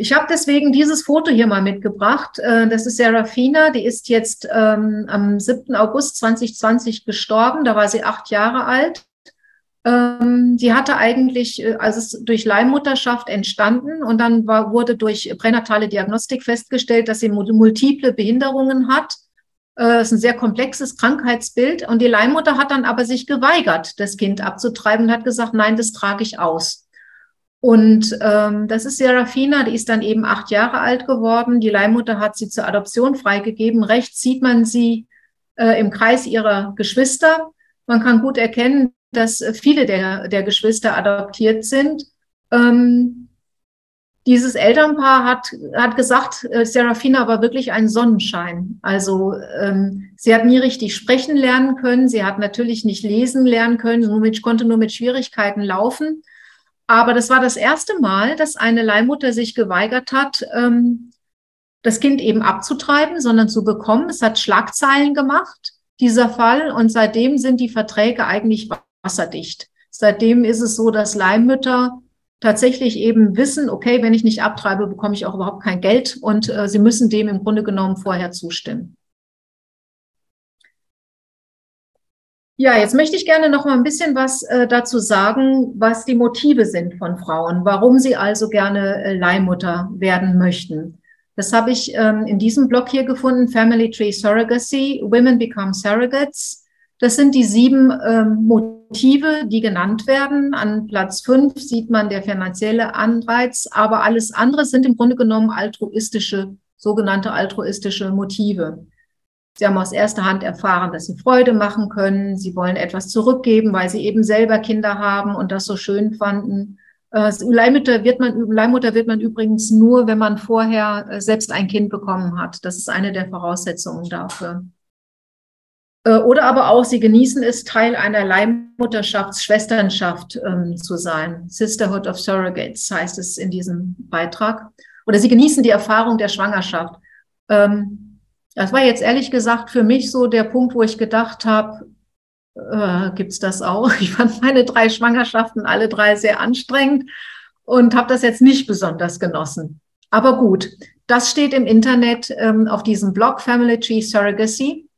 Ich habe deswegen dieses Foto hier mal mitgebracht. Äh, das ist Serafina, die ist jetzt ähm, am 7. August 2020 gestorben. Da war sie acht Jahre alt. Ähm, sie hatte eigentlich, also es durch Leihmutterschaft entstanden und dann war, wurde durch pränatale Diagnostik festgestellt, dass sie multiple Behinderungen hat. Äh, es ist ein sehr komplexes Krankheitsbild und die Leihmutter hat dann aber sich geweigert, das Kind abzutreiben und hat gesagt, nein, das trage ich aus. Und ähm, das ist Serafina, die ist dann eben acht Jahre alt geworden. Die Leihmutter hat sie zur Adoption freigegeben. Rechts sieht man sie äh, im Kreis ihrer Geschwister. Man kann gut erkennen, dass viele der, der Geschwister adoptiert sind. Ähm, dieses Elternpaar hat, hat gesagt, äh, Serafina war wirklich ein Sonnenschein. Also ähm, sie hat nie richtig sprechen lernen können. Sie hat natürlich nicht lesen lernen können, nur mit, konnte nur mit Schwierigkeiten laufen. Aber das war das erste Mal, dass eine Leihmutter sich geweigert hat, ähm, das Kind eben abzutreiben, sondern zu bekommen. Es hat Schlagzeilen gemacht, dieser Fall. Und seitdem sind die Verträge eigentlich wasserdicht. Seitdem ist es so, dass Leihmütter tatsächlich eben wissen, okay, wenn ich nicht abtreibe, bekomme ich auch überhaupt kein Geld und äh, sie müssen dem im Grunde genommen vorher zustimmen. Ja, jetzt möchte ich gerne noch mal ein bisschen was äh, dazu sagen, was die Motive sind von Frauen, warum sie also gerne äh, Leihmutter werden möchten. Das habe ich ähm, in diesem Blog hier gefunden, Family Tree Surrogacy, Women Become Surrogates. Das sind die sieben ähm, Motive, die genannt werden. An Platz fünf sieht man der finanzielle Anreiz, aber alles andere sind im Grunde genommen altruistische, sogenannte altruistische Motive. Sie haben aus erster Hand erfahren, dass sie Freude machen können. Sie wollen etwas zurückgeben, weil sie eben selber Kinder haben und das so schön fanden. Äh, Leihmutter wird man, Leihmutter wird man übrigens nur, wenn man vorher äh, selbst ein Kind bekommen hat. Das ist eine der Voraussetzungen dafür. Äh, oder aber auch, sie genießen es, Teil einer Leihmutterschaftsschwesternschaft ähm, zu sein. Sisterhood of Surrogates heißt es in diesem Beitrag. Oder sie genießen die Erfahrung der Schwangerschaft. Ähm, das war jetzt ehrlich gesagt für mich so der Punkt, wo ich gedacht habe, äh, gibt es das auch? Ich fand meine drei Schwangerschaften alle drei sehr anstrengend und habe das jetzt nicht besonders genossen. Aber gut, das steht im Internet ähm, auf diesem Blog Family Tree Surrogacy.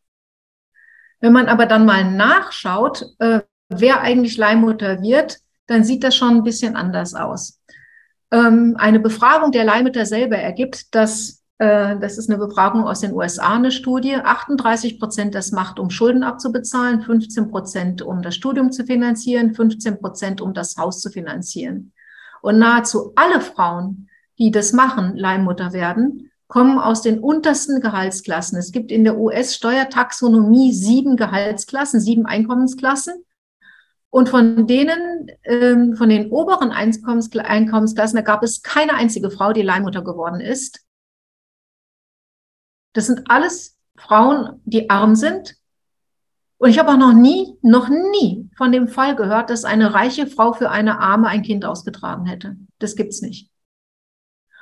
Wenn man aber dann mal nachschaut, äh, wer eigentlich Leihmutter wird, dann sieht das schon ein bisschen anders aus. Ähm, eine Befragung der Leihmütter selber ergibt, dass das ist eine Befragung aus den USA, eine Studie. 38 Prozent das macht, um Schulden abzubezahlen, 15 Prozent, um das Studium zu finanzieren, 15 Prozent, um das Haus zu finanzieren. Und nahezu alle Frauen, die das machen, Leihmutter werden, kommen aus den untersten Gehaltsklassen. Es gibt in der US-Steuertaxonomie sieben Gehaltsklassen, sieben Einkommensklassen. Und von denen, ähm, von den oberen Einkommens Einkommensklassen, da gab es keine einzige Frau, die Leihmutter geworden ist. Das sind alles Frauen, die arm sind. Und ich habe auch noch nie, noch nie von dem Fall gehört, dass eine reiche Frau für eine Arme ein Kind ausgetragen hätte. Das gibt's nicht.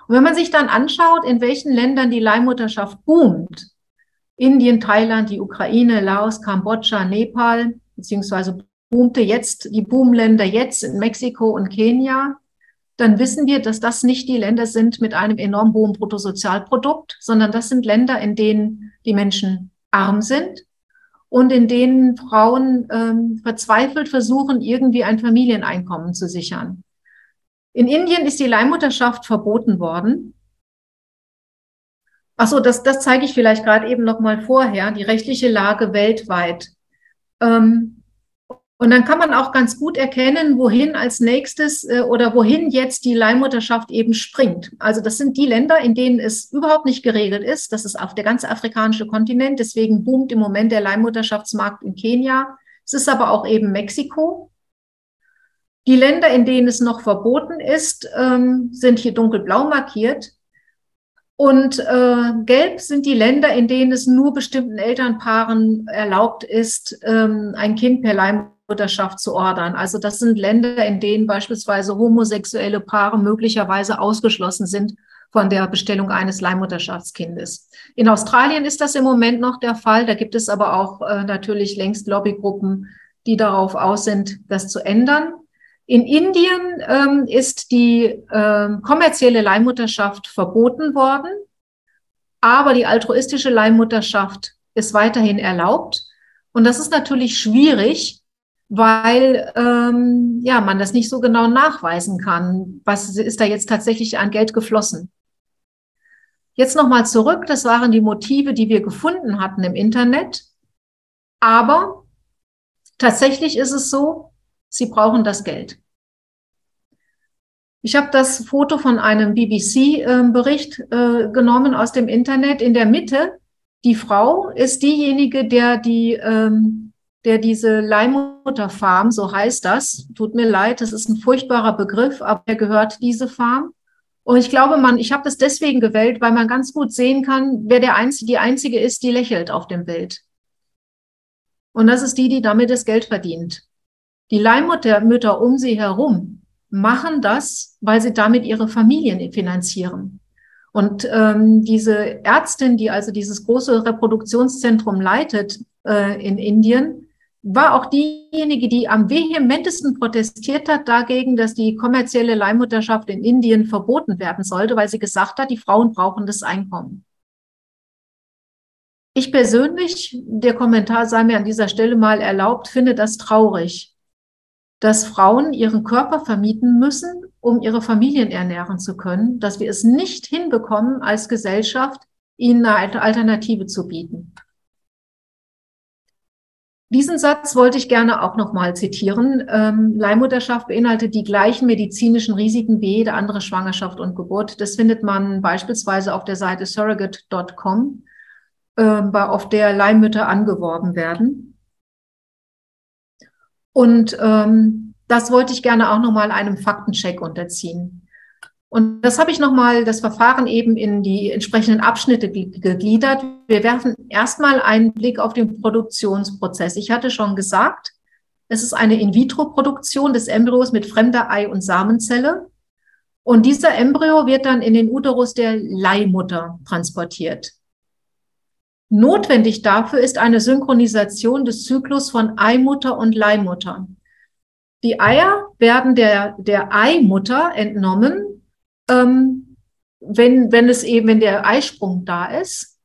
Und wenn man sich dann anschaut, in welchen Ländern die Leihmutterschaft boomt, Indien, Thailand, die Ukraine, Laos, Kambodscha, Nepal, beziehungsweise boomte jetzt die Boomländer jetzt in Mexiko und Kenia, dann wissen wir, dass das nicht die Länder sind mit einem enorm hohen Bruttosozialprodukt, sondern das sind Länder, in denen die Menschen arm sind und in denen Frauen ähm, verzweifelt versuchen, irgendwie ein Familieneinkommen zu sichern. In Indien ist die Leihmutterschaft verboten worden. Ach so, das, das zeige ich vielleicht gerade eben noch mal vorher, die rechtliche Lage weltweit. Ähm, und dann kann man auch ganz gut erkennen, wohin als nächstes äh, oder wohin jetzt die Leihmutterschaft eben springt. Also das sind die Länder, in denen es überhaupt nicht geregelt ist. Das ist auf der ganze afrikanische Kontinent. Deswegen boomt im Moment der Leihmutterschaftsmarkt in Kenia. Es ist aber auch eben Mexiko. Die Länder, in denen es noch verboten ist, ähm, sind hier dunkelblau markiert. Und äh, gelb sind die Länder, in denen es nur bestimmten Elternpaaren erlaubt ist, ähm, ein Kind per Leihmutterschaft Mutterschaft zu ordern. Also das sind Länder, in denen beispielsweise homosexuelle Paare möglicherweise ausgeschlossen sind von der Bestellung eines Leihmutterschaftskindes. In Australien ist das im Moment noch der Fall. Da gibt es aber auch äh, natürlich längst Lobbygruppen, die darauf aus sind, das zu ändern. In Indien ähm, ist die äh, kommerzielle Leihmutterschaft verboten worden, aber die altruistische Leihmutterschaft ist weiterhin erlaubt. Und das ist natürlich schwierig, weil ähm, ja man das nicht so genau nachweisen kann. Was ist da jetzt tatsächlich an Geld geflossen? Jetzt nochmal zurück, das waren die Motive, die wir gefunden hatten im Internet. Aber tatsächlich ist es so, sie brauchen das Geld. Ich habe das Foto von einem BBC-Bericht äh, äh, genommen aus dem Internet. In der Mitte, die Frau ist diejenige, der die ähm, der diese Leihmutterfarm, so heißt das, tut mir leid, das ist ein furchtbarer Begriff, aber er gehört diese Farm. Und ich glaube, man, ich habe das deswegen gewählt, weil man ganz gut sehen kann, wer der einzige, die einzige ist, die lächelt auf dem Bild. Und das ist die, die damit das Geld verdient. Die Leihmuttermütter um sie herum machen das, weil sie damit ihre Familien finanzieren. Und ähm, diese Ärztin, die also dieses große Reproduktionszentrum leitet äh, in Indien, war auch diejenige, die am vehementesten protestiert hat dagegen, dass die kommerzielle Leihmutterschaft in Indien verboten werden sollte, weil sie gesagt hat, die Frauen brauchen das Einkommen. Ich persönlich, der Kommentar sei mir an dieser Stelle mal erlaubt, finde das traurig, dass Frauen ihren Körper vermieten müssen, um ihre Familien ernähren zu können, dass wir es nicht hinbekommen, als Gesellschaft ihnen eine Alternative zu bieten. Diesen Satz wollte ich gerne auch nochmal zitieren. Ähm, Leihmutterschaft beinhaltet die gleichen medizinischen Risiken wie jede andere Schwangerschaft und Geburt. Das findet man beispielsweise auf der Seite surrogate.com, äh, auf der Leihmütter angeworben werden. Und ähm, das wollte ich gerne auch nochmal einem Faktencheck unterziehen. Und das habe ich nochmal, das Verfahren eben in die entsprechenden Abschnitte gegliedert. Wir werfen erstmal einen Blick auf den Produktionsprozess. Ich hatte schon gesagt, es ist eine In-vitro-Produktion des Embryos mit fremder Ei- und Samenzelle. Und dieser Embryo wird dann in den Uterus der Leihmutter transportiert. Notwendig dafür ist eine Synchronisation des Zyklus von Eimutter und Leihmutter. Die Eier werden der, der Eimutter entnommen ähm, wenn, wenn es eben, wenn der Eisprung da ist.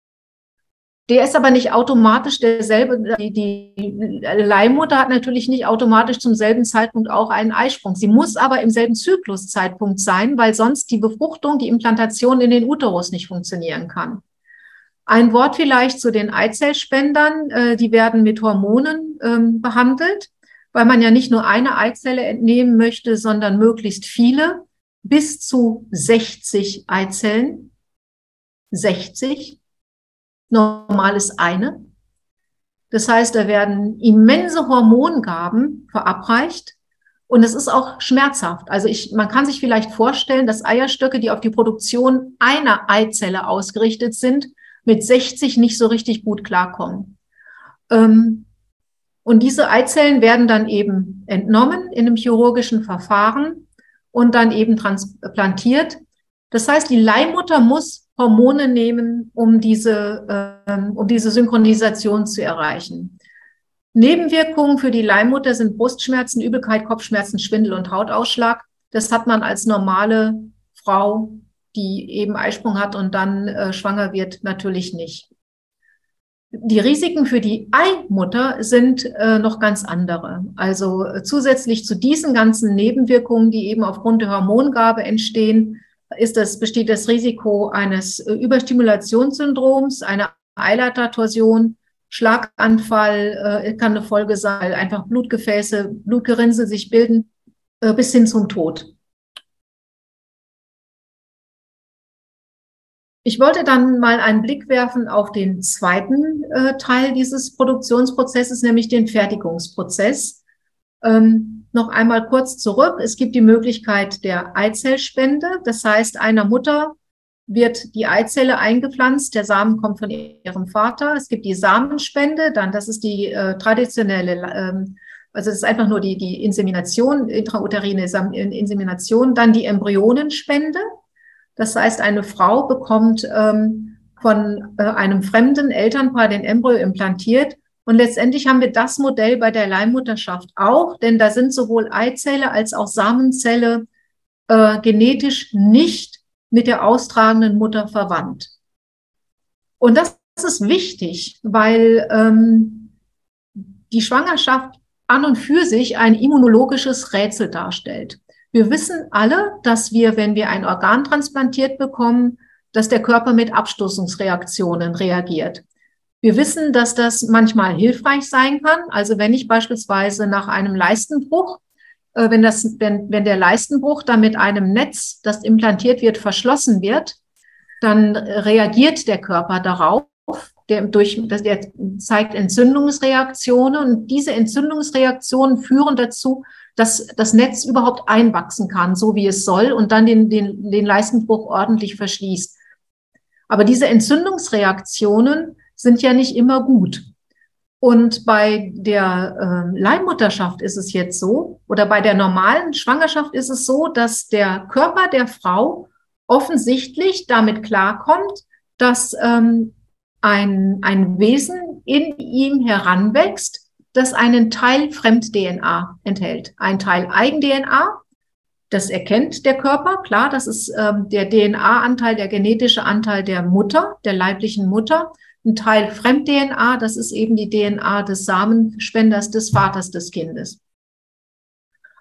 Der ist aber nicht automatisch derselbe. Die, die Leihmutter hat natürlich nicht automatisch zum selben Zeitpunkt auch einen Eisprung. Sie muss aber im selben Zykluszeitpunkt sein, weil sonst die Befruchtung, die Implantation in den Uterus nicht funktionieren kann. Ein Wort vielleicht zu den Eizellspendern. Äh, die werden mit Hormonen ähm, behandelt, weil man ja nicht nur eine Eizelle entnehmen möchte, sondern möglichst viele bis zu 60 Eizellen. 60. Normal ist eine. Das heißt, da werden immense Hormongaben verabreicht und es ist auch schmerzhaft. Also ich, man kann sich vielleicht vorstellen, dass Eierstöcke, die auf die Produktion einer Eizelle ausgerichtet sind, mit 60 nicht so richtig gut klarkommen. Ähm, und diese Eizellen werden dann eben entnommen in einem chirurgischen Verfahren und dann eben transplantiert. Das heißt, die Leihmutter muss Hormone nehmen, um diese, äh, um diese Synchronisation zu erreichen. Nebenwirkungen für die Leihmutter sind Brustschmerzen, Übelkeit, Kopfschmerzen, Schwindel und Hautausschlag. Das hat man als normale Frau, die eben Eisprung hat und dann äh, schwanger wird, natürlich nicht. Die Risiken für die Eimutter sind äh, noch ganz andere. Also äh, zusätzlich zu diesen ganzen Nebenwirkungen, die eben aufgrund der Hormongabe entstehen, ist das, besteht das Risiko eines äh, Überstimulationssyndroms, einer Eileitertorsion, Schlaganfall äh, kann eine Folge sein, einfach Blutgefäße, Blutgerinnsel sich bilden, äh, bis hin zum Tod. Ich wollte dann mal einen Blick werfen auf den zweiten äh, Teil dieses Produktionsprozesses, nämlich den Fertigungsprozess. Ähm, noch einmal kurz zurück. Es gibt die Möglichkeit der Eizellspende. Das heißt, einer Mutter wird die Eizelle eingepflanzt, der Samen kommt von ihrem Vater. Es gibt die Samenspende, dann das ist die äh, traditionelle, ähm, also es ist einfach nur die, die Insemination, intrauterine Insemination, dann die Embryonenspende. Das heißt, eine Frau bekommt ähm, von äh, einem fremden Elternpaar den Embryo implantiert. Und letztendlich haben wir das Modell bei der Leihmutterschaft auch, denn da sind sowohl Eizelle als auch Samenzelle äh, genetisch nicht mit der austragenden Mutter verwandt. Und das, das ist wichtig, weil ähm, die Schwangerschaft an und für sich ein immunologisches Rätsel darstellt. Wir wissen alle, dass wir, wenn wir ein Organ transplantiert bekommen, dass der Körper mit Abstoßungsreaktionen reagiert. Wir wissen, dass das manchmal hilfreich sein kann. Also wenn ich beispielsweise nach einem Leistenbruch, äh, wenn, das, wenn, wenn der Leistenbruch dann mit einem Netz, das implantiert wird, verschlossen wird, dann reagiert der Körper darauf. Der, durch, der zeigt Entzündungsreaktionen und diese Entzündungsreaktionen führen dazu, dass das Netz überhaupt einwachsen kann, so wie es soll, und dann den, den, den Leistenbruch ordentlich verschließt. Aber diese Entzündungsreaktionen sind ja nicht immer gut. Und bei der äh, Leihmutterschaft ist es jetzt so, oder bei der normalen Schwangerschaft ist es so, dass der Körper der Frau offensichtlich damit klarkommt, dass ähm, ein, ein Wesen in ihm heranwächst, das einen Teil Fremd-DNA enthält. Ein Teil Eigen-DNA, das erkennt der Körper, klar, das ist ähm, der DNA-Anteil, der genetische Anteil der Mutter, der leiblichen Mutter. Ein Teil Fremd-DNA, das ist eben die DNA des Samenspenders, des Vaters des Kindes.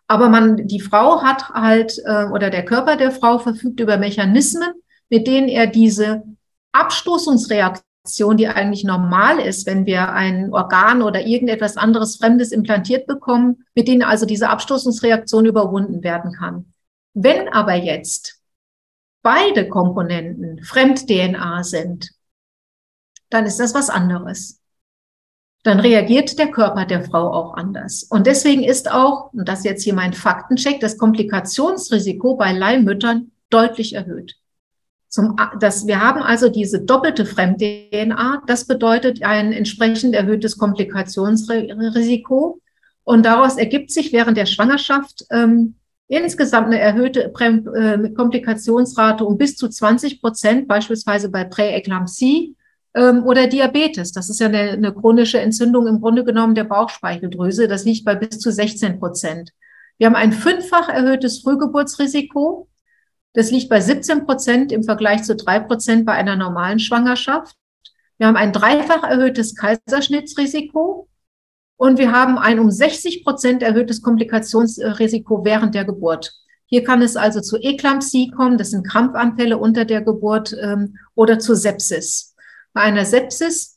Aber man, die Frau hat halt, äh, oder der Körper der Frau verfügt über Mechanismen, mit denen er diese Abstoßungsreaktion die eigentlich normal ist, wenn wir ein Organ oder irgendetwas anderes Fremdes implantiert bekommen, mit denen also diese Abstoßungsreaktion überwunden werden kann. Wenn aber jetzt beide Komponenten Fremd-DNA sind, dann ist das was anderes. Dann reagiert der Körper der Frau auch anders. Und deswegen ist auch, und das jetzt hier mein Faktencheck, das Komplikationsrisiko bei Leihmüttern deutlich erhöht. Zum, das, wir haben also diese doppelte Fremd-DNA. Das bedeutet ein entsprechend erhöhtes Komplikationsrisiko. Und daraus ergibt sich während der Schwangerschaft ähm, insgesamt eine erhöhte Prä äh, Komplikationsrate um bis zu 20 Prozent, beispielsweise bei Präeklampsie ähm, oder Diabetes. Das ist ja eine, eine chronische Entzündung im Grunde genommen der Bauchspeicheldrüse. Das liegt bei bis zu 16 Prozent. Wir haben ein fünffach erhöhtes Frühgeburtsrisiko das liegt bei 17 Prozent im Vergleich zu drei Prozent bei einer normalen Schwangerschaft. Wir haben ein dreifach erhöhtes Kaiserschnittsrisiko und wir haben ein um 60 Prozent erhöhtes Komplikationsrisiko während der Geburt. Hier kann es also zu Eklampsie kommen, das sind Krampfanfälle unter der Geburt ähm, oder zu Sepsis. Bei einer Sepsis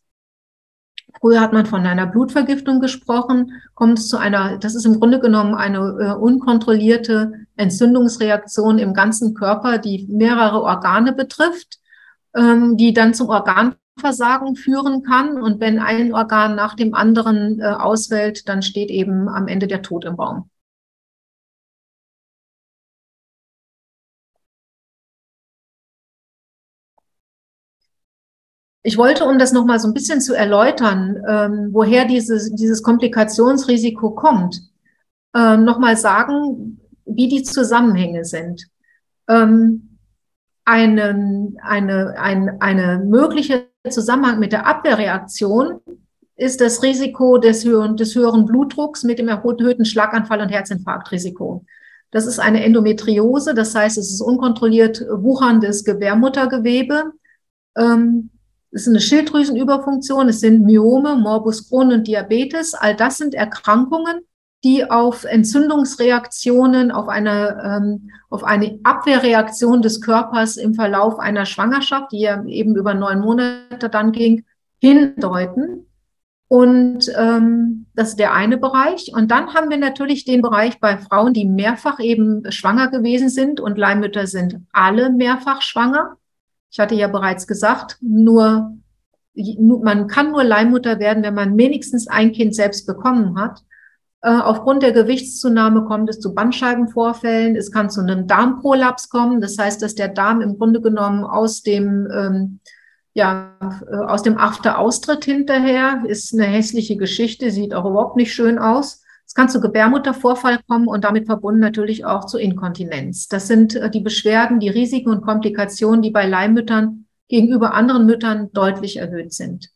Früher hat man von einer Blutvergiftung gesprochen, kommt es zu einer, das ist im Grunde genommen eine äh, unkontrollierte Entzündungsreaktion im ganzen Körper, die mehrere Organe betrifft, ähm, die dann zum Organversagen führen kann. Und wenn ein Organ nach dem anderen äh, ausfällt, dann steht eben am Ende der Tod im Raum. Ich wollte, um das nochmal so ein bisschen zu erläutern, ähm, woher dieses, dieses Komplikationsrisiko kommt, ähm, nochmal sagen, wie die Zusammenhänge sind. Ähm, einen, eine, ein, eine mögliche Zusammenhang mit der Abwehrreaktion ist das Risiko des höheren, des höheren Blutdrucks mit dem erhöhten Schlaganfall- und Herzinfarktrisiko. Das ist eine Endometriose, das heißt, es ist unkontrolliert wucherndes Gebärmuttergewebe. Ähm, Es ist eine Schilddrüsenüberfunktion, es sind Myome, Morbus Crohn und Diabetes. All das sind Erkrankungen, die auf Entzündungsreaktionen, auf eine, ähm, auf eine Abwehrreaktion des Körpers im Verlauf einer Schwangerschaft, die ja eben über neun Monate dann ging, hindeuten. Und ähm, das ist der eine Bereich. Und dann haben wir natürlich den Bereich bei Frauen, die mehrfach eben schwanger gewesen sind. Und Leihmütter sind alle mehrfach schwanger. Ich hatte ja bereits gesagt, nur man kann nur Leihmutter werden, wenn man wenigstens ein Kind selbst bekommen hat. Äh, aufgrund der Gewichtszunahme kommt es zu Bandscheibenvorfällen. Es kann zu einem Darmprolaps kommen. Das heißt, dass der Darm im Grunde genommen aus dem, ähm, ja, äh, aus dem After austritt hinterher. Ist eine hässliche Geschichte, sieht auch überhaupt nicht schön aus. Es kann zu Gebärmuttervorfall kommen und damit verbunden natürlich auch zu Inkontinenz. Das sind äh, die Beschwerden, die Risiken und Komplikationen, die bei Leihmüttern gegenüber anderen Müttern deutlich erhöht sind.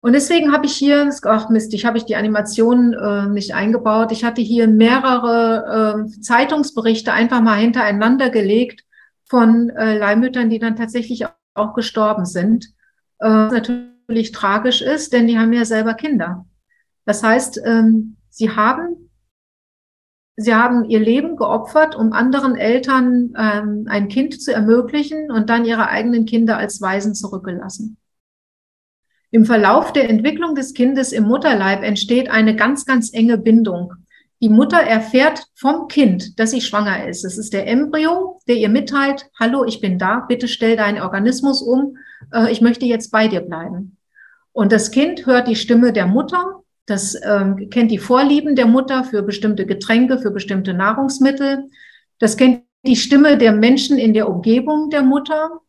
Und deswegen habe ich hier, ach Mist, ich habe ich die Animation äh, nicht eingebaut. Ich hatte hier mehrere äh, Zeitungsberichte einfach mal hintereinander gelegt von äh, Leihmüttern, die dann tatsächlich auch gestorben sind. Äh, was natürlich tragisch ist, denn die haben ja selber Kinder. Das heißt, ähm, sie haben Sie haben ihr Leben geopfert, um anderen Eltern ähm, ein Kind zu ermöglichen und dann ihre eigenen Kinder als Waisen zurückgelassen. Im Verlauf der Entwicklung des Kindes im Mutterleib entsteht eine ganz, ganz enge Bindung. Die Mutter erfährt vom Kind, dass sie schwanger ist. Es ist der Embryo, der ihr mitteilt, hallo, ich bin da, bitte stell deinen Organismus um, äh, ich möchte jetzt bei dir bleiben. Und das Kind hört die Stimme der Mutter, das ähm, kennt die Vorlieben der Mutter für bestimmte Getränke, für bestimmte Nahrungsmittel. Das kennt die Stimme der Menschen in der Umgebung der Mutter.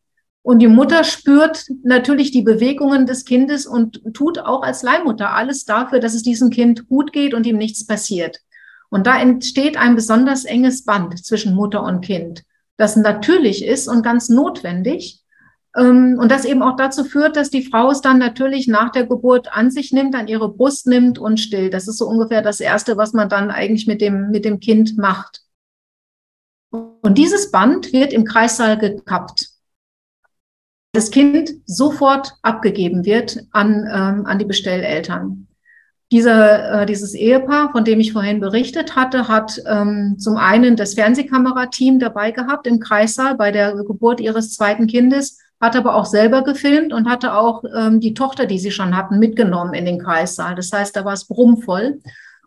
Und die Mutter spürt natürlich die Bewegungen des Kindes und tut auch als Leihmutter alles dafür, dass es diesem Kind gut geht und ihm nichts passiert. Und da entsteht ein besonders enges Band zwischen Mutter und Kind, das natürlich ist und ganz notwendig. Ähm, und das eben auch dazu führt, dass die Frau es dann natürlich nach der Geburt an sich nimmt, an ihre Brust nimmt und stillt. Das ist so ungefähr das Erste, was man dann eigentlich mit dem, mit dem Kind macht. Und dieses Band wird im Kreissaal gekappt das Kind sofort abgegeben wird an, ähm, an die Bestelleltern. Dieser, äh, dieses Ehepaar, von dem ich vorhin berichtet hatte, hat ähm, zum einen das Fernsehkamerateam dabei gehabt im Kreissaal bei der Geburt ihres zweiten Kindes, hat aber auch selber gefilmt und hatte auch ähm, die Tochter, die sie schon hatten, mitgenommen in den Kreissaal. Das heißt, da war es brummvoll.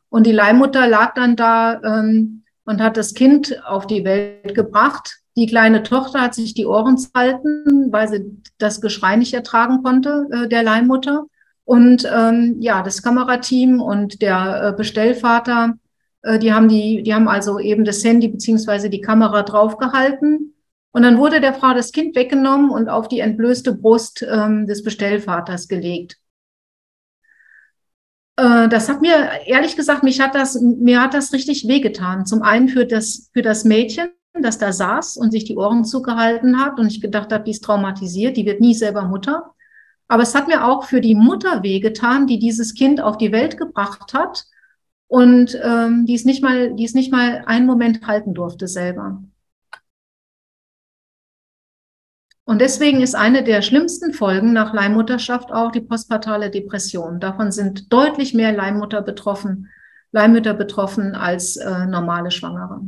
Und die Leihmutter lag dann da ähm, und hat das Kind auf die Welt gebracht die kleine Tochter hat sich die Ohren zerhalten, weil sie das Geschrei nicht ertragen konnte, äh, der Leihmutter. Und ähm, ja, das Kamerateam und der äh, Bestellvater, äh, die haben die, die haben also eben das Handy beziehungsweise die Kamera draufgehalten. Und dann wurde der Frau das Kind weggenommen und auf die entblößte Brust ähm, des Bestellvaters gelegt. Äh, das hat mir, ehrlich gesagt, mich hat das, mir hat das richtig wehgetan. Zum einen für das, für das Mädchen, das da saß und sich die Ohren zugehalten hat und ich gedacht habe, die ist traumatisiert, die wird nie selber Mutter. Aber es hat mir auch für die Mutter wehgetan, die dieses Kind auf die Welt gebracht hat und ähm, die es nicht mal, die es nicht mal einen Moment halten durfte selber. Und deswegen ist eine der schlimmsten Folgen nach Leihmutterschaft auch die postpartale Depression. Davon sind deutlich mehr Leihmutter betroffen, Leihmütter betroffen als äh, normale Schwangere.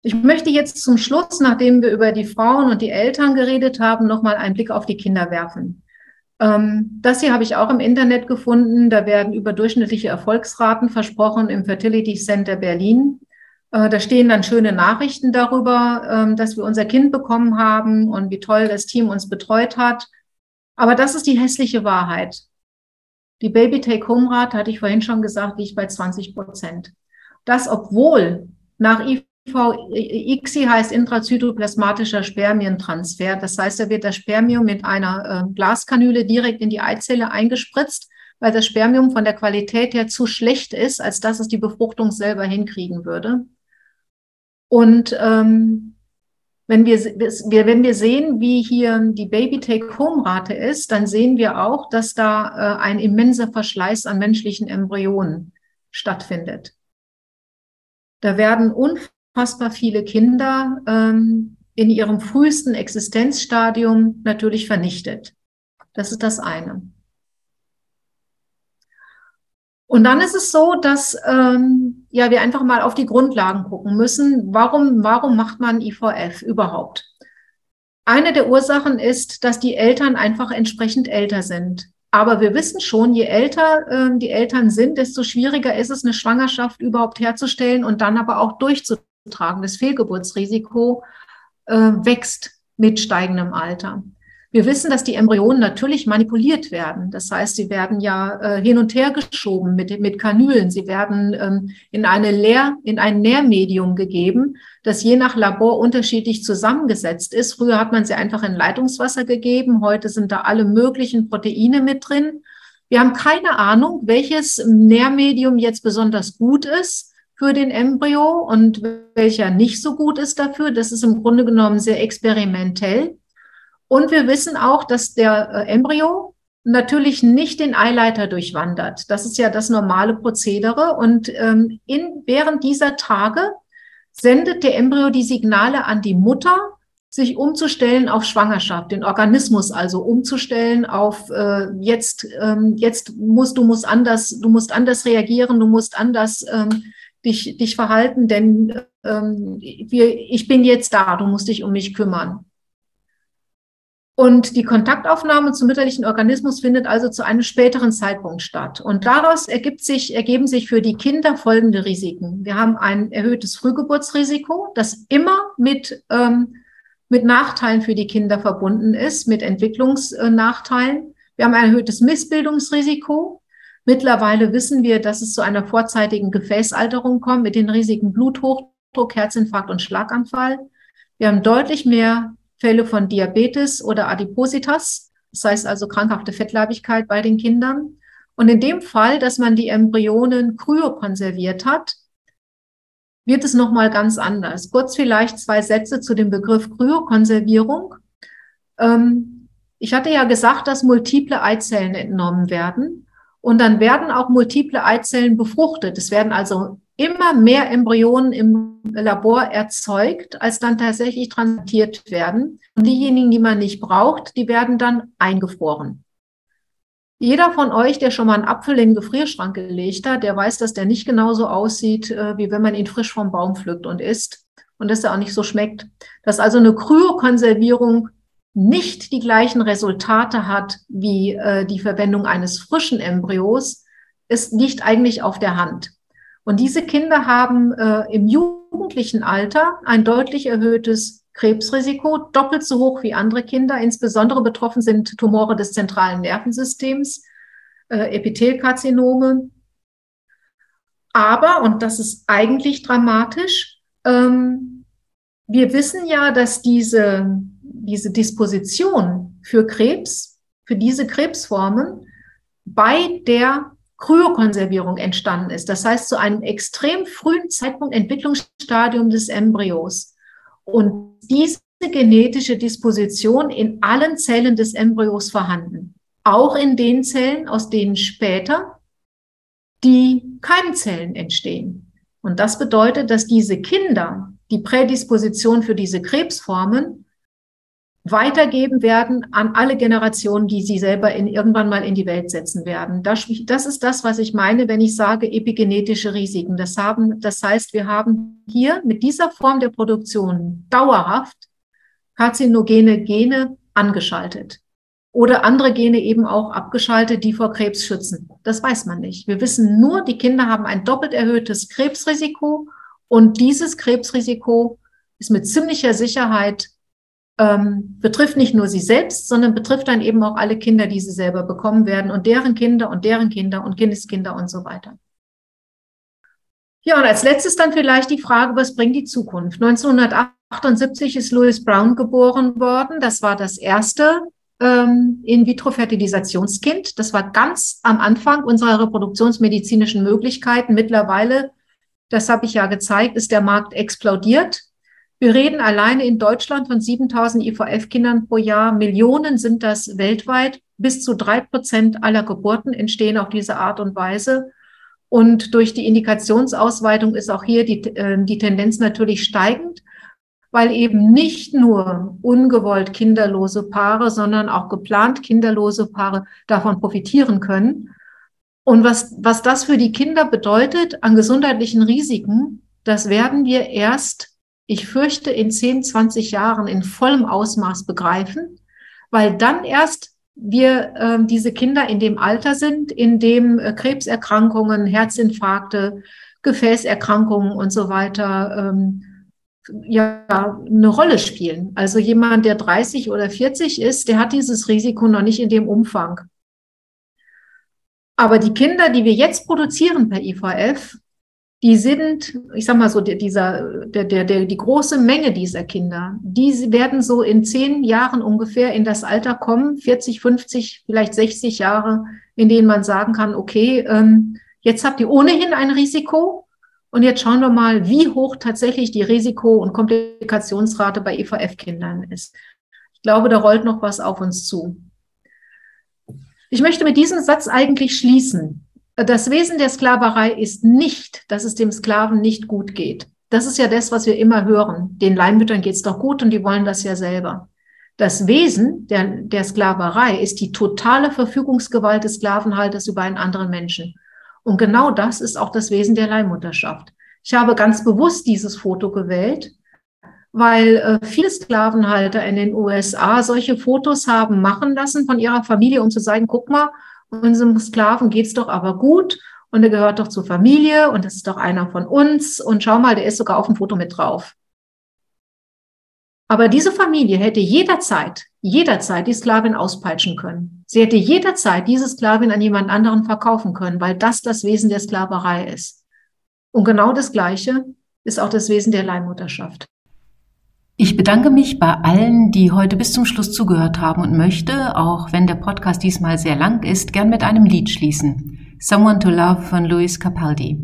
Ich möchte jetzt zum Schluss, nachdem wir über die Frauen und die Eltern geredet haben, nochmal einen Blick auf die Kinder werfen. Ähm, das hier habe ich auch im Internet gefunden. Da werden überdurchschnittliche Erfolgsraten versprochen im Fertility Center Berlin. Äh, da stehen dann schöne Nachrichten darüber, ähm, dass wir unser Kind bekommen haben und wie toll das Team uns betreut hat. Aber das ist die hässliche Wahrheit. Die Baby-Take-Home-Rate, hatte ich vorhin schon gesagt, liegt bei 20 Prozent. Das, obwohl nach IVIXI heißt intrazytoplasmatischer Spermientransfer. Das heißt, da wird das Spermium mit einer äh, Glaskanüle direkt in die Eizelle eingespritzt, weil das Spermium von der Qualität her zu schlecht ist, als dass es die Befruchtung selber hinkriegen würde. Und ähm, wenn wir, wenn wir sehen, wie hier die Baby-Take-Home-Rate ist, dann sehen wir auch, dass da äh, ein immenser Verschleiß an menschlichen Embryonen stattfindet. Da werden unfassbar viele Kinder ähm, in ihrem frühesten Existenzstadium natürlich vernichtet. Das ist das eine. Und dann ist es so, dass ähm, ja wir einfach mal auf die Grundlagen gucken müssen. Warum, warum macht man IVF überhaupt? Eine der Ursachen ist, dass die Eltern einfach entsprechend älter sind. Aber wir wissen schon, je älter äh, die Eltern sind, desto schwieriger ist es, eine Schwangerschaft überhaupt herzustellen und dann aber auch durchzutragen. Das Fehlgeburtsrisiko äh, wächst mit steigendem Alter. Wir wissen, dass die Embryonen natürlich manipuliert werden. Das heißt, sie werden ja äh, hin und her geschoben mit, mit Kanülen. Sie werden ähm, in, eine Lehr, in ein Nährmedium gegeben, das je nach Labor unterschiedlich zusammengesetzt ist. Früher hat man sie einfach in Leitungswasser gegeben. Heute sind da alle möglichen Proteine mit drin. Wir haben keine Ahnung, welches Nährmedium jetzt besonders gut ist für den Embryo und welcher nicht so gut ist dafür. Das ist im Grunde genommen sehr experimentell. Und wir wissen auch, dass der äh, Embryo natürlich nicht den Eileiter durchwandert. Das ist ja das normale Prozedere. Und ähm, in, während dieser Tage sendet der Embryo die Signale an die Mutter, sich umzustellen auf Schwangerschaft, den Organismus also umzustellen auf äh, jetzt ähm, jetzt musst du musst anders du musst anders reagieren, du musst anders ähm, dich dich verhalten, denn ähm, wir, ich bin jetzt da, du musst dich um mich kümmern. Und die Kontaktaufnahme zum mütterlichen Organismus findet also zu einem späteren Zeitpunkt statt. Und daraus ergibt sich, ergeben sich für die Kinder folgende Risiken. Wir haben ein erhöhtes Frühgeburtsrisiko, das immer mit, ähm, mit Nachteilen für die Kinder verbunden ist, mit Entwicklungsnachteilen. Wir haben ein erhöhtes Missbildungsrisiko. Mittlerweile wissen wir, dass es zu einer vorzeitigen Gefäßalterung kommt mit den Risiken Bluthochdruck, Herzinfarkt und Schlaganfall. Wir haben deutlich mehr Fälle von Diabetes oder Adipositas, das heißt also krankhafte Fettleibigkeit bei den Kindern. Und in dem Fall, dass man die Embryonen kryokonserviert hat, wird es nochmal ganz anders. Kurz vielleicht zwei Sätze zu dem Begriff Kryokonservierung. Ähm, ich hatte ja gesagt, dass multiple Eizellen entnommen werden und dann werden auch multiple Eizellen befruchtet. Es werden also immer mehr Embryonen im Labor erzeugt, als dann tatsächlich transplantiert werden. Und diejenigen, die man nicht braucht, die werden dann eingefroren. Jeder von euch, der schon mal einen Apfel in den Gefrierschrank gelegt hat, der weiß, dass der nicht genauso aussieht, äh, wie wenn man ihn frisch vom Baum pflückt und isst und dass er auch nicht so schmeckt. Dass also eine Kryokonservierung nicht die gleichen Resultate hat wie äh, die Verwendung eines frischen Embryos, ist nicht eigentlich auf der Hand. Und diese Kinder haben äh, im jugendlichen Alter ein deutlich erhöhtes Krebsrisiko, doppelt so hoch wie andere Kinder. Insbesondere betroffen sind Tumore des zentralen Nervensystems, äh, Epithelkarzinome. Aber, und das ist eigentlich dramatisch, ähm, wir wissen ja, dass diese, diese Disposition für Krebs, für diese Krebsformen bei der Kryokonservierung entstanden ist. Das heißt, zu einem extrem frühen Zeitpunkt Entwicklungsstadium des Embryos. Und diese genetische Disposition in allen Zellen des Embryos vorhanden. Auch in den Zellen, aus denen später die Keimzellen entstehen. Und das bedeutet, dass diese Kinder die Prädisposition für diese Krebsformen weitergeben werden an alle Generationen, die sie selber in, irgendwann mal in die Welt setzen werden. Das, das ist das, was ich meine, wenn ich sage epigenetische Risiken. Das, haben, das heißt, wir haben hier mit dieser Form der Produktion dauerhaft karzinogene Gene angeschaltet oder andere Gene eben auch abgeschaltet, die vor Krebs schützen. Das weiß man nicht. Wir wissen nur, die Kinder haben ein doppelt erhöhtes Krebsrisiko und dieses Krebsrisiko ist mit ziemlicher Sicherheit ähm, betrifft nicht nur sie selbst, sondern betrifft dann eben auch alle Kinder, die sie selber bekommen werden und deren Kinder und deren Kinder und Kindeskinder und so weiter. Ja, und als letztes dann vielleicht die Frage, was bringt die Zukunft? 1978 ist Louis Brown geboren worden. Das war das erste ähm, In-vitro-Fertilisationskind. Das war ganz am Anfang unserer reproduktionsmedizinischen Möglichkeiten. Mittlerweile, das habe ich ja gezeigt, ist der Markt explodiert. Wir reden alleine in Deutschland von 7000 IVF-Kindern pro Jahr. Millionen sind das weltweit. Bis zu drei Prozent aller Geburten entstehen auf diese Art und Weise. Und durch die Indikationsausweitung ist auch hier die, äh, die Tendenz natürlich steigend. weil eben nicht nur ungewollt kinderlose Paare, sondern auch geplant kinderlose Paare davon profitieren können. Und was, was das für die Kinder bedeutet an gesundheitlichen Risiken, das werden wir erst, ich fürchte, in 10, 20 Jahren in vollem Ausmaß begreifen, weil dann erst wir äh, diese Kinder in dem Alter sind, in dem äh, Krebserkrankungen, Herzinfarkte, Gefäßerkrankungen und so weiter ähm, ja eine Rolle spielen. Also jemand, der 30 oder 40 ist, der hat dieses Risiko noch nicht in dem Umfang. Aber die Kinder, die wir jetzt produzieren per IVF, die sind, ich sag mal so, dieser, der, der, der, die große Menge dieser Kinder, die werden so in zehn Jahren ungefähr in das Alter kommen, 40, 50, vielleicht 60 Jahre, in denen man sagen kann, okay, ähm, jetzt habt ihr ohnehin ein Risiko und jetzt schauen wir mal, wie hoch tatsächlich die Risiko- und Komplikationsrate bei EVF-Kindern ist. Ich glaube, da rollt noch was auf uns zu. Ich möchte mit diesem Satz eigentlich schließen. Das Wesen der Sklaverei ist nicht, dass es dem Sklaven nicht gut geht. Das ist ja das, was wir immer hören. Den Leihmüttern geht es doch gut und die wollen das ja selber. Das Wesen der, der Sklaverei ist die totale Verfügungsgewalt des Sklavenhalters über einen anderen Menschen. Und genau das ist auch das Wesen der Leihmutterschaft. Ich habe ganz bewusst dieses Foto gewählt, weil äh, viele Sklavenhalter in den USA solche Fotos haben machen lassen von ihrer Familie, um zu sagen, guck mal, unserem Sklaven geht's doch aber gut und er gehört doch zur Familie und das ist doch einer von uns und schau mal, der ist sogar auf dem Foto mit drauf. Aber diese Familie hätte jederzeit, jederzeit die Sklavin auspeitschen können. Sie hätte jederzeit diese Sklavin an jemand anderen verkaufen können, weil das das Wesen der Sklaverei ist. Und genau das Gleiche ist auch das Wesen der Leihmutterschaft. Ich bedanke mich bei allen, die heute bis zum Schluss zugehört haben und möchte, auch wenn der Podcast diesmal sehr lang ist, gern mit einem Lied schließen. Someone to Love von Luis Capaldi.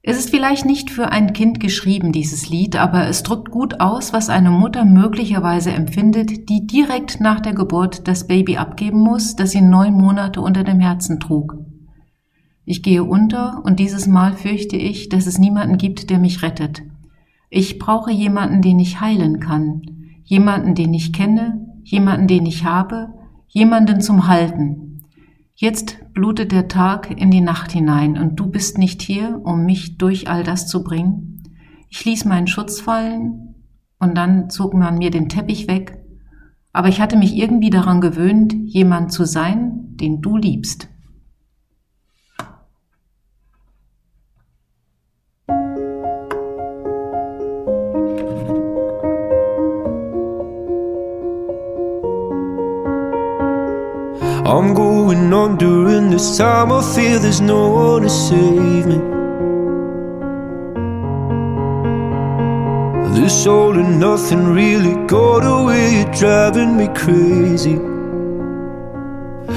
Es ist vielleicht nicht für ein Kind geschrieben, dieses Lied, aber es drückt gut aus, was eine Mutter möglicherweise empfindet, die direkt nach der Geburt das Baby abgeben muss, das sie neun Monate unter dem Herzen trug. Ich gehe unter und dieses Mal fürchte ich, dass es niemanden gibt, der mich rettet. Ich brauche jemanden, den ich heilen kann, jemanden, den ich kenne, jemanden, den ich habe, jemanden zum Halten, Jetzt blutet der Tag in die Nacht hinein und du bist nicht hier, um mich durch all das zu bringen. Ich ließ meinen Schutz fallen und dann zog man mir den Teppich weg, aber ich hatte mich irgendwie daran gewöhnt, jemand zu sein, den du liebst. I'm going on during this time. I feel there's no one to save me. This all and nothing really got away, you're driving me crazy.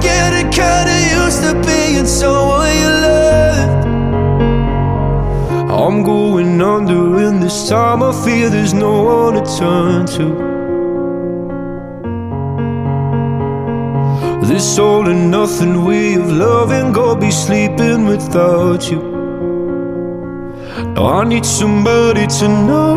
Getting kinda used to being someone you loved. I'm going under, and this time I feel there's no one to turn to. This all and nothing way of loving, go be sleeping without you. Now I need somebody to know,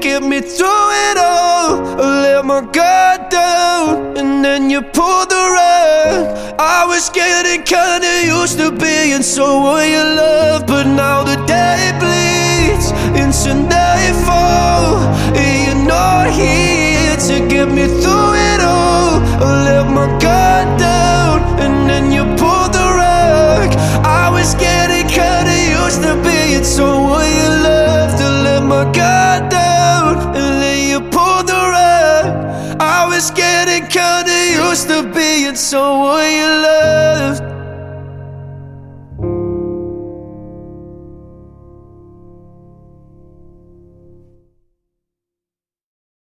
get me through it all. I let my guard down, and then you pulled the rug. I was getting kinda used to being someone you love, but now the day bleeds into nightfall. And you're not here to get me through it all. I let my guard down, and then you pulled the rug. I was getting kinda used to being someone you love, to let my guard down, kinda used to being someone you loved.